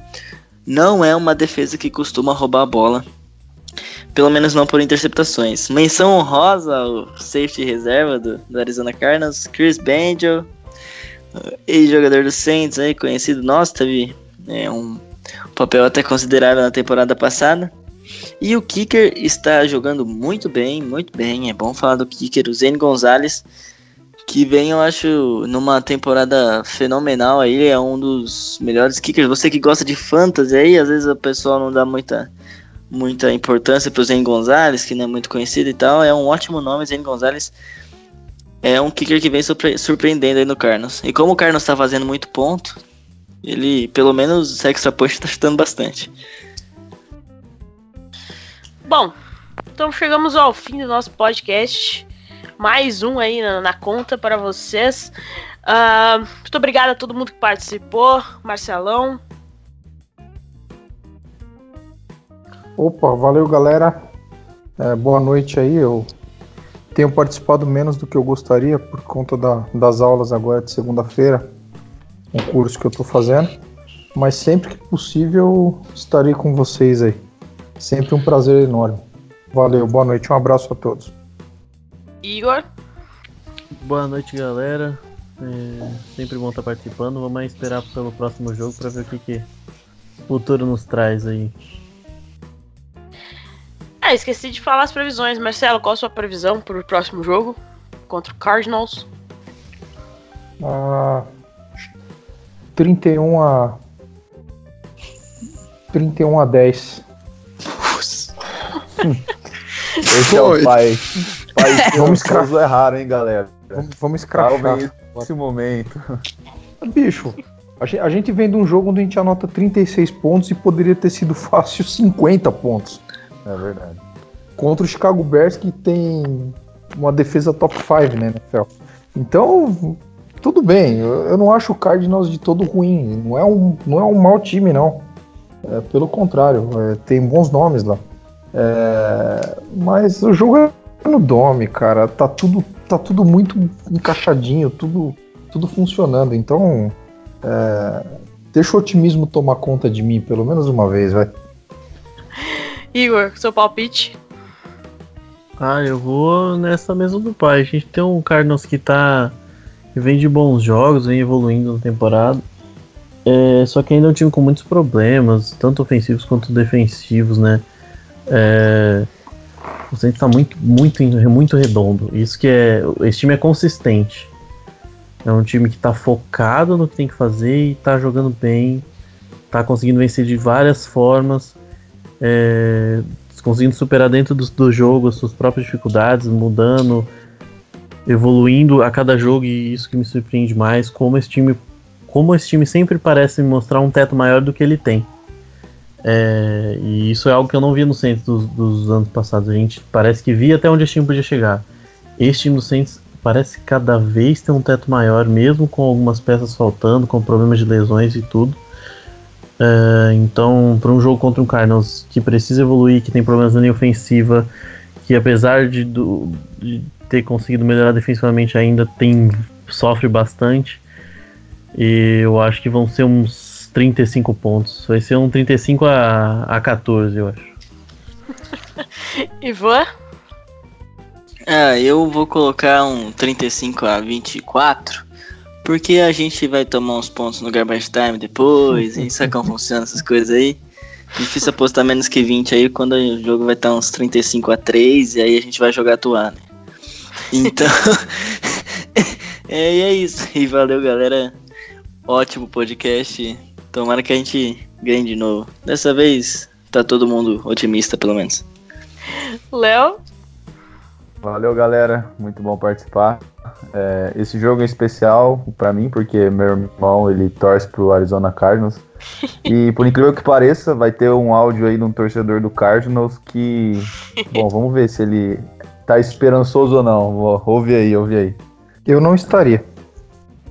não é uma defesa que costuma roubar a bola. Pelo menos não por interceptações. Menção honrosa ao safety reserva do, do Arizona Cardinals, Chris Banjo, ex-jogador do Saints, aí, conhecido nosso, teve é, um papel até considerável na temporada passada. E o kicker está jogando muito bem, muito bem. É bom falar do kicker, o Zane Gonzalez, que vem, eu acho, numa temporada fenomenal aí. É um dos melhores kickers. Você que gosta de fantasy aí, às vezes o pessoal não dá muita, muita importância para o Zane Gonzalez, que não é muito conhecido e tal. É um ótimo nome, Zane Gonzalez. É um kicker que vem surpre surpreendendo aí no Carlos. E como o Carlos está fazendo muito ponto, ele, pelo menos, extra push está chutando bastante. Bom, então chegamos ao fim do nosso podcast. Mais um aí na, na conta para vocês. Uh, muito obrigado a todo mundo que participou. Marcelão. Opa, valeu galera. É, boa noite aí. Eu tenho participado menos do que eu gostaria por conta da, das aulas agora de segunda-feira, um curso que eu estou fazendo. Mas sempre que possível estarei com vocês aí. Sempre um prazer enorme. Valeu, boa noite, um abraço a todos. Igor? Boa noite, galera. É sempre bom estar participando. Vamos esperar pelo próximo jogo para ver o que, que o futuro nos traz aí. Ah, esqueci de falar as previsões. Marcelo, qual a sua previsão para o próximo jogo contra o Cardinals? Ah, 31 a 31 a 10. Esse é o pai. Pai, [laughs] Vamos vamos errar, hein, galera. Vamos, vamos. Salvem esse momento. [laughs] Bicho, a gente, a gente vem de um jogo onde a gente anota 36 pontos e poderia ter sido fácil 50 pontos. É verdade. Contra o Chicago Bears, que tem uma defesa top 5, né, NFL. Então, tudo bem. Eu, não acho o Cardinals de todo ruim. Não é um, não é um mau time, não. É, pelo contrário, é, tem bons nomes lá. É, mas o jogo é no Dome, cara. Tá tudo, tá tudo muito encaixadinho, tudo, tudo funcionando. Então, é, deixa o otimismo tomar conta de mim, pelo menos uma vez, vai. [laughs] Igor, seu palpite? Ah, eu vou nessa mesma do pai. A gente tem um Cardinals que tá. que vem de bons jogos, vem evoluindo na temporada. É, só que ainda é um time com muitos problemas, tanto ofensivos quanto defensivos, né? É, o Saints tá muito, muito, muito redondo. Isso que é. Esse time é consistente. É um time que tá focado no que tem que fazer e tá jogando bem. Tá conseguindo vencer de várias formas. É, conseguindo superar dentro do, do jogo as suas próprias dificuldades, mudando, evoluindo a cada jogo e isso que me surpreende mais, como esse time, como esse time sempre parece mostrar um teto maior do que ele tem. É, e isso é algo que eu não via no centro dos, dos, anos passados. A gente parece que via até onde esse time podia chegar. Este time do Saints parece cada vez ter um teto maior, mesmo com algumas peças faltando, com problemas de lesões e tudo. É, então, para um jogo contra um Cardinals que precisa evoluir, que tem problemas na linha ofensiva, que apesar de, do, de ter conseguido melhorar defensivamente, ainda tem sofre bastante. E eu acho que vão ser uns 35 pontos. Vai ser um 35 a, a 14, eu acho. [laughs] Ivan? Ah, eu vou colocar um 35 a 24. Porque a gente vai tomar uns pontos no garbage time depois, e sabe como funciona essas coisas aí. Difícil apostar menos que 20 aí quando o jogo vai estar uns 35 a 3 e aí a gente vai jogar atuar, né? Então. [laughs] é, é isso. E valeu, galera. Ótimo podcast. Tomara que a gente ganhe de novo. Dessa vez tá todo mundo otimista, pelo menos. Léo? Valeu, galera. Muito bom participar. É, esse jogo é especial para mim, porque meu irmão ele torce pro Arizona Cardinals. [laughs] E por incrível que pareça, vai ter um áudio aí de um torcedor do Cardinals que. Bom, vamos ver se ele tá esperançoso ou não. Ouve aí, ouve aí. Eu não estaria.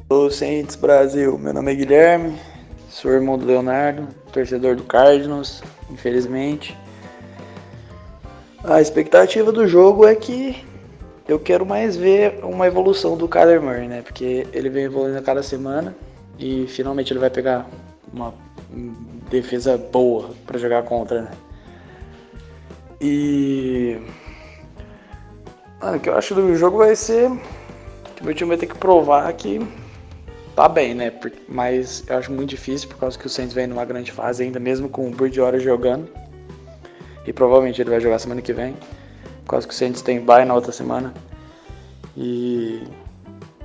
Olá, Saints Brasil. Meu nome é Guilherme, sou irmão do Leonardo, torcedor do Cardinals, infelizmente. A expectativa do jogo é que eu quero mais ver uma evolução do Kyler Murray, né? Porque ele vem evoluindo a cada semana e finalmente ele vai pegar uma defesa boa para jogar contra, né? E Mano, o que eu acho do jogo vai ser que meu time vai ter que provar que tá bem, né? Mas eu acho muito difícil por causa que o Saints vem numa grande fase ainda, mesmo com o Bridgewater jogando. E provavelmente ele vai jogar semana que vem. Por causa que o Saints tem bye na outra semana. E.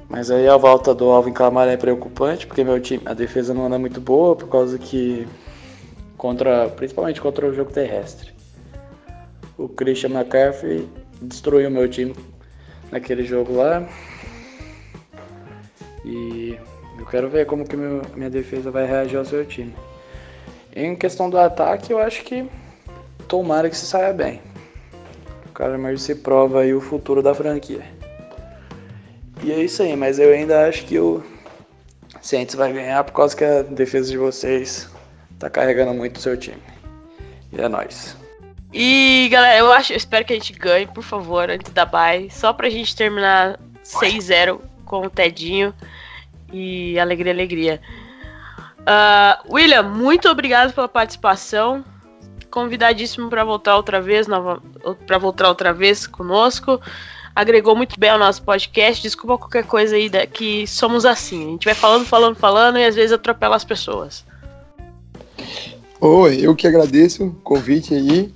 Mas aí a volta do Alvin Kamara é preocupante, porque meu time, a defesa não anda muito boa, por causa que. Contra, principalmente contra o jogo terrestre. O Christian McCaffrey destruiu meu time naquele jogo lá. E eu quero ver como que meu, minha defesa vai reagir ao seu time. Em questão do ataque, eu acho que tomara que se saia bem. O cara mais se prova aí o futuro da franquia. E é isso aí, mas eu ainda acho que o Saints vai ganhar por causa que a defesa de vocês tá carregando muito o seu time. E é nóis. E galera, eu acho, eu espero que a gente ganhe, por favor, antes da bye, só pra gente terminar 6-0 com o Tedinho. E alegria, alegria. Uh, William, muito obrigado pela participação convidadíssimo para voltar outra vez, para voltar outra vez conosco. Agregou muito bem ao nosso podcast. Desculpa qualquer coisa aí que somos assim. A gente vai falando, falando, falando e às vezes atropela as pessoas. Oi, eu que agradeço o convite aí.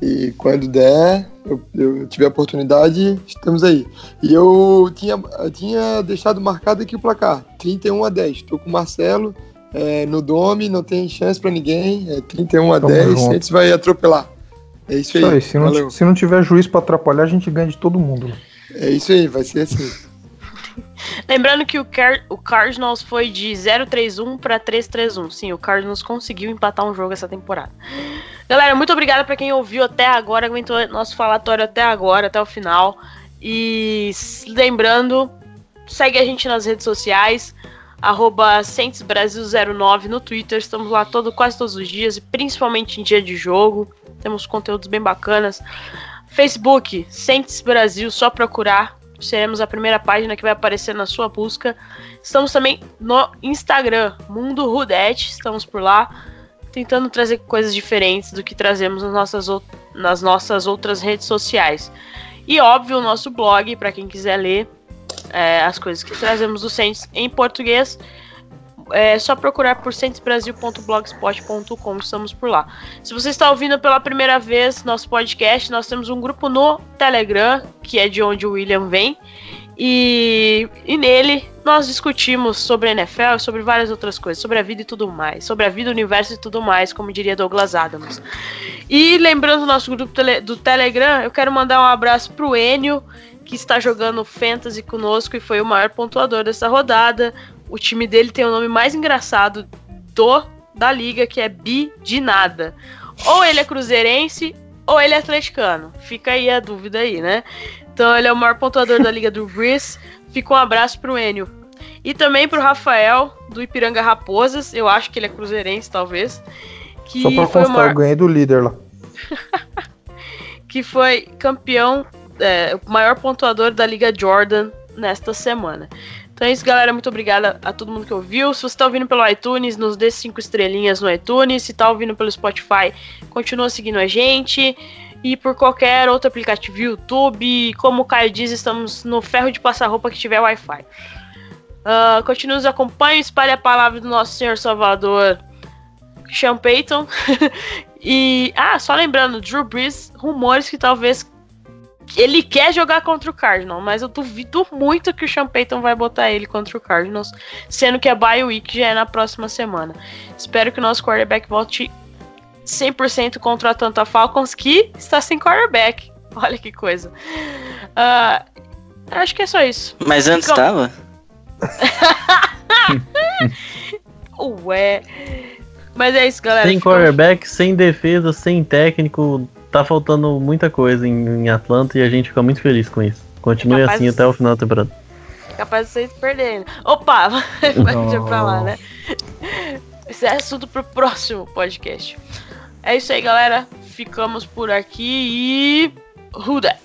E quando der, eu, eu tiver a oportunidade, estamos aí. E eu tinha, eu tinha deixado marcado aqui o placar: 31 a 10. Estou com o Marcelo é, no Dome, não tem chance para ninguém. É 31 a Tamo 10, junto. a gente vai atropelar. É isso aí. Isso aí, se, não, se não tiver juiz pra atrapalhar, a gente ganha de todo mundo. É isso aí, vai ser assim. [laughs] Lembrando que o, Car o Cardinals foi de 0-3-1 para 3-3-1. Sim, o Cardinals conseguiu empatar um jogo essa temporada. Galera, muito obrigada para quem ouviu até agora, aguentou nosso falatório até agora, até o final. E lembrando, segue a gente nas redes sociais, arroba CentesBrasil09 no Twitter. Estamos lá todo, quase todos os dias, e principalmente em dia de jogo. Temos conteúdos bem bacanas. Facebook, Centes Brasil, só procurar. Seremos a primeira página que vai aparecer na sua busca. Estamos também no Instagram, Mundo Rudete. Estamos por lá, tentando trazer coisas diferentes do que trazemos nas nossas, nas nossas outras redes sociais. E óbvio, o nosso blog, para quem quiser ler é, as coisas que trazemos do Centes em português. É só procurar por centesbrasil.blogspot.com, estamos por lá. Se você está ouvindo pela primeira vez nosso podcast, nós temos um grupo no Telegram, que é de onde o William vem, e, e nele nós discutimos sobre a NFL, sobre várias outras coisas, sobre a vida e tudo mais, sobre a vida, o universo e tudo mais, como diria Douglas Adams. E lembrando do nosso grupo do Telegram, eu quero mandar um abraço pro Enio, que está jogando Fantasy conosco e foi o maior pontuador dessa rodada. O time dele tem o nome mais engraçado do da liga, que é Bi de nada. Ou ele é cruzeirense, ou ele é atleticano. Fica aí a dúvida aí, né? Então ele é o maior pontuador da liga do Breeze. Fica um abraço pro Enio. E também pro Rafael, do Ipiranga Raposas. Eu acho que ele é cruzeirense, talvez. Que Só pra constar, maior eu ganhei do líder lá. [laughs] que foi campeão, é, o maior pontuador da Liga Jordan nesta semana. Então é isso, galera. Muito obrigada a todo mundo que ouviu. Se você está ouvindo pelo iTunes, nos dê cinco estrelinhas no iTunes. Se está ouvindo pelo Spotify, continua seguindo a gente. E por qualquer outro aplicativo, YouTube. Como o Caio diz, estamos no ferro de passar roupa que tiver Wi-Fi. Ah, continue nos acompanhe, espalhe a palavra do nosso Senhor Salvador, Sean Payton. [laughs] e, ah, só lembrando, Drew Brees, rumores que talvez ele quer jogar contra o Cardinals, mas eu duvido muito que o Sean Payton vai botar ele contra o Cardinals, sendo que a bye week já é na próxima semana. Espero que o nosso quarterback volte 100% contra a Atlanta Falcons, que está sem quarterback. [laughs] Olha que coisa. Ah, acho que é só isso. Mas antes Ficam- tava? [laughs] Ué. Mas é isso, galera. Sem quarterback, sem defesa, sem técnico, tá faltando muita coisa em, em Atlanta e a gente fica muito feliz com isso. Continue É assim de- até o final da temporada. Capaz de vocês perderem. Opa, [laughs] vai deixar pra lá, né? Esse é assunto pro próximo podcast. É isso aí, galera. Ficamos por aqui e. Who that?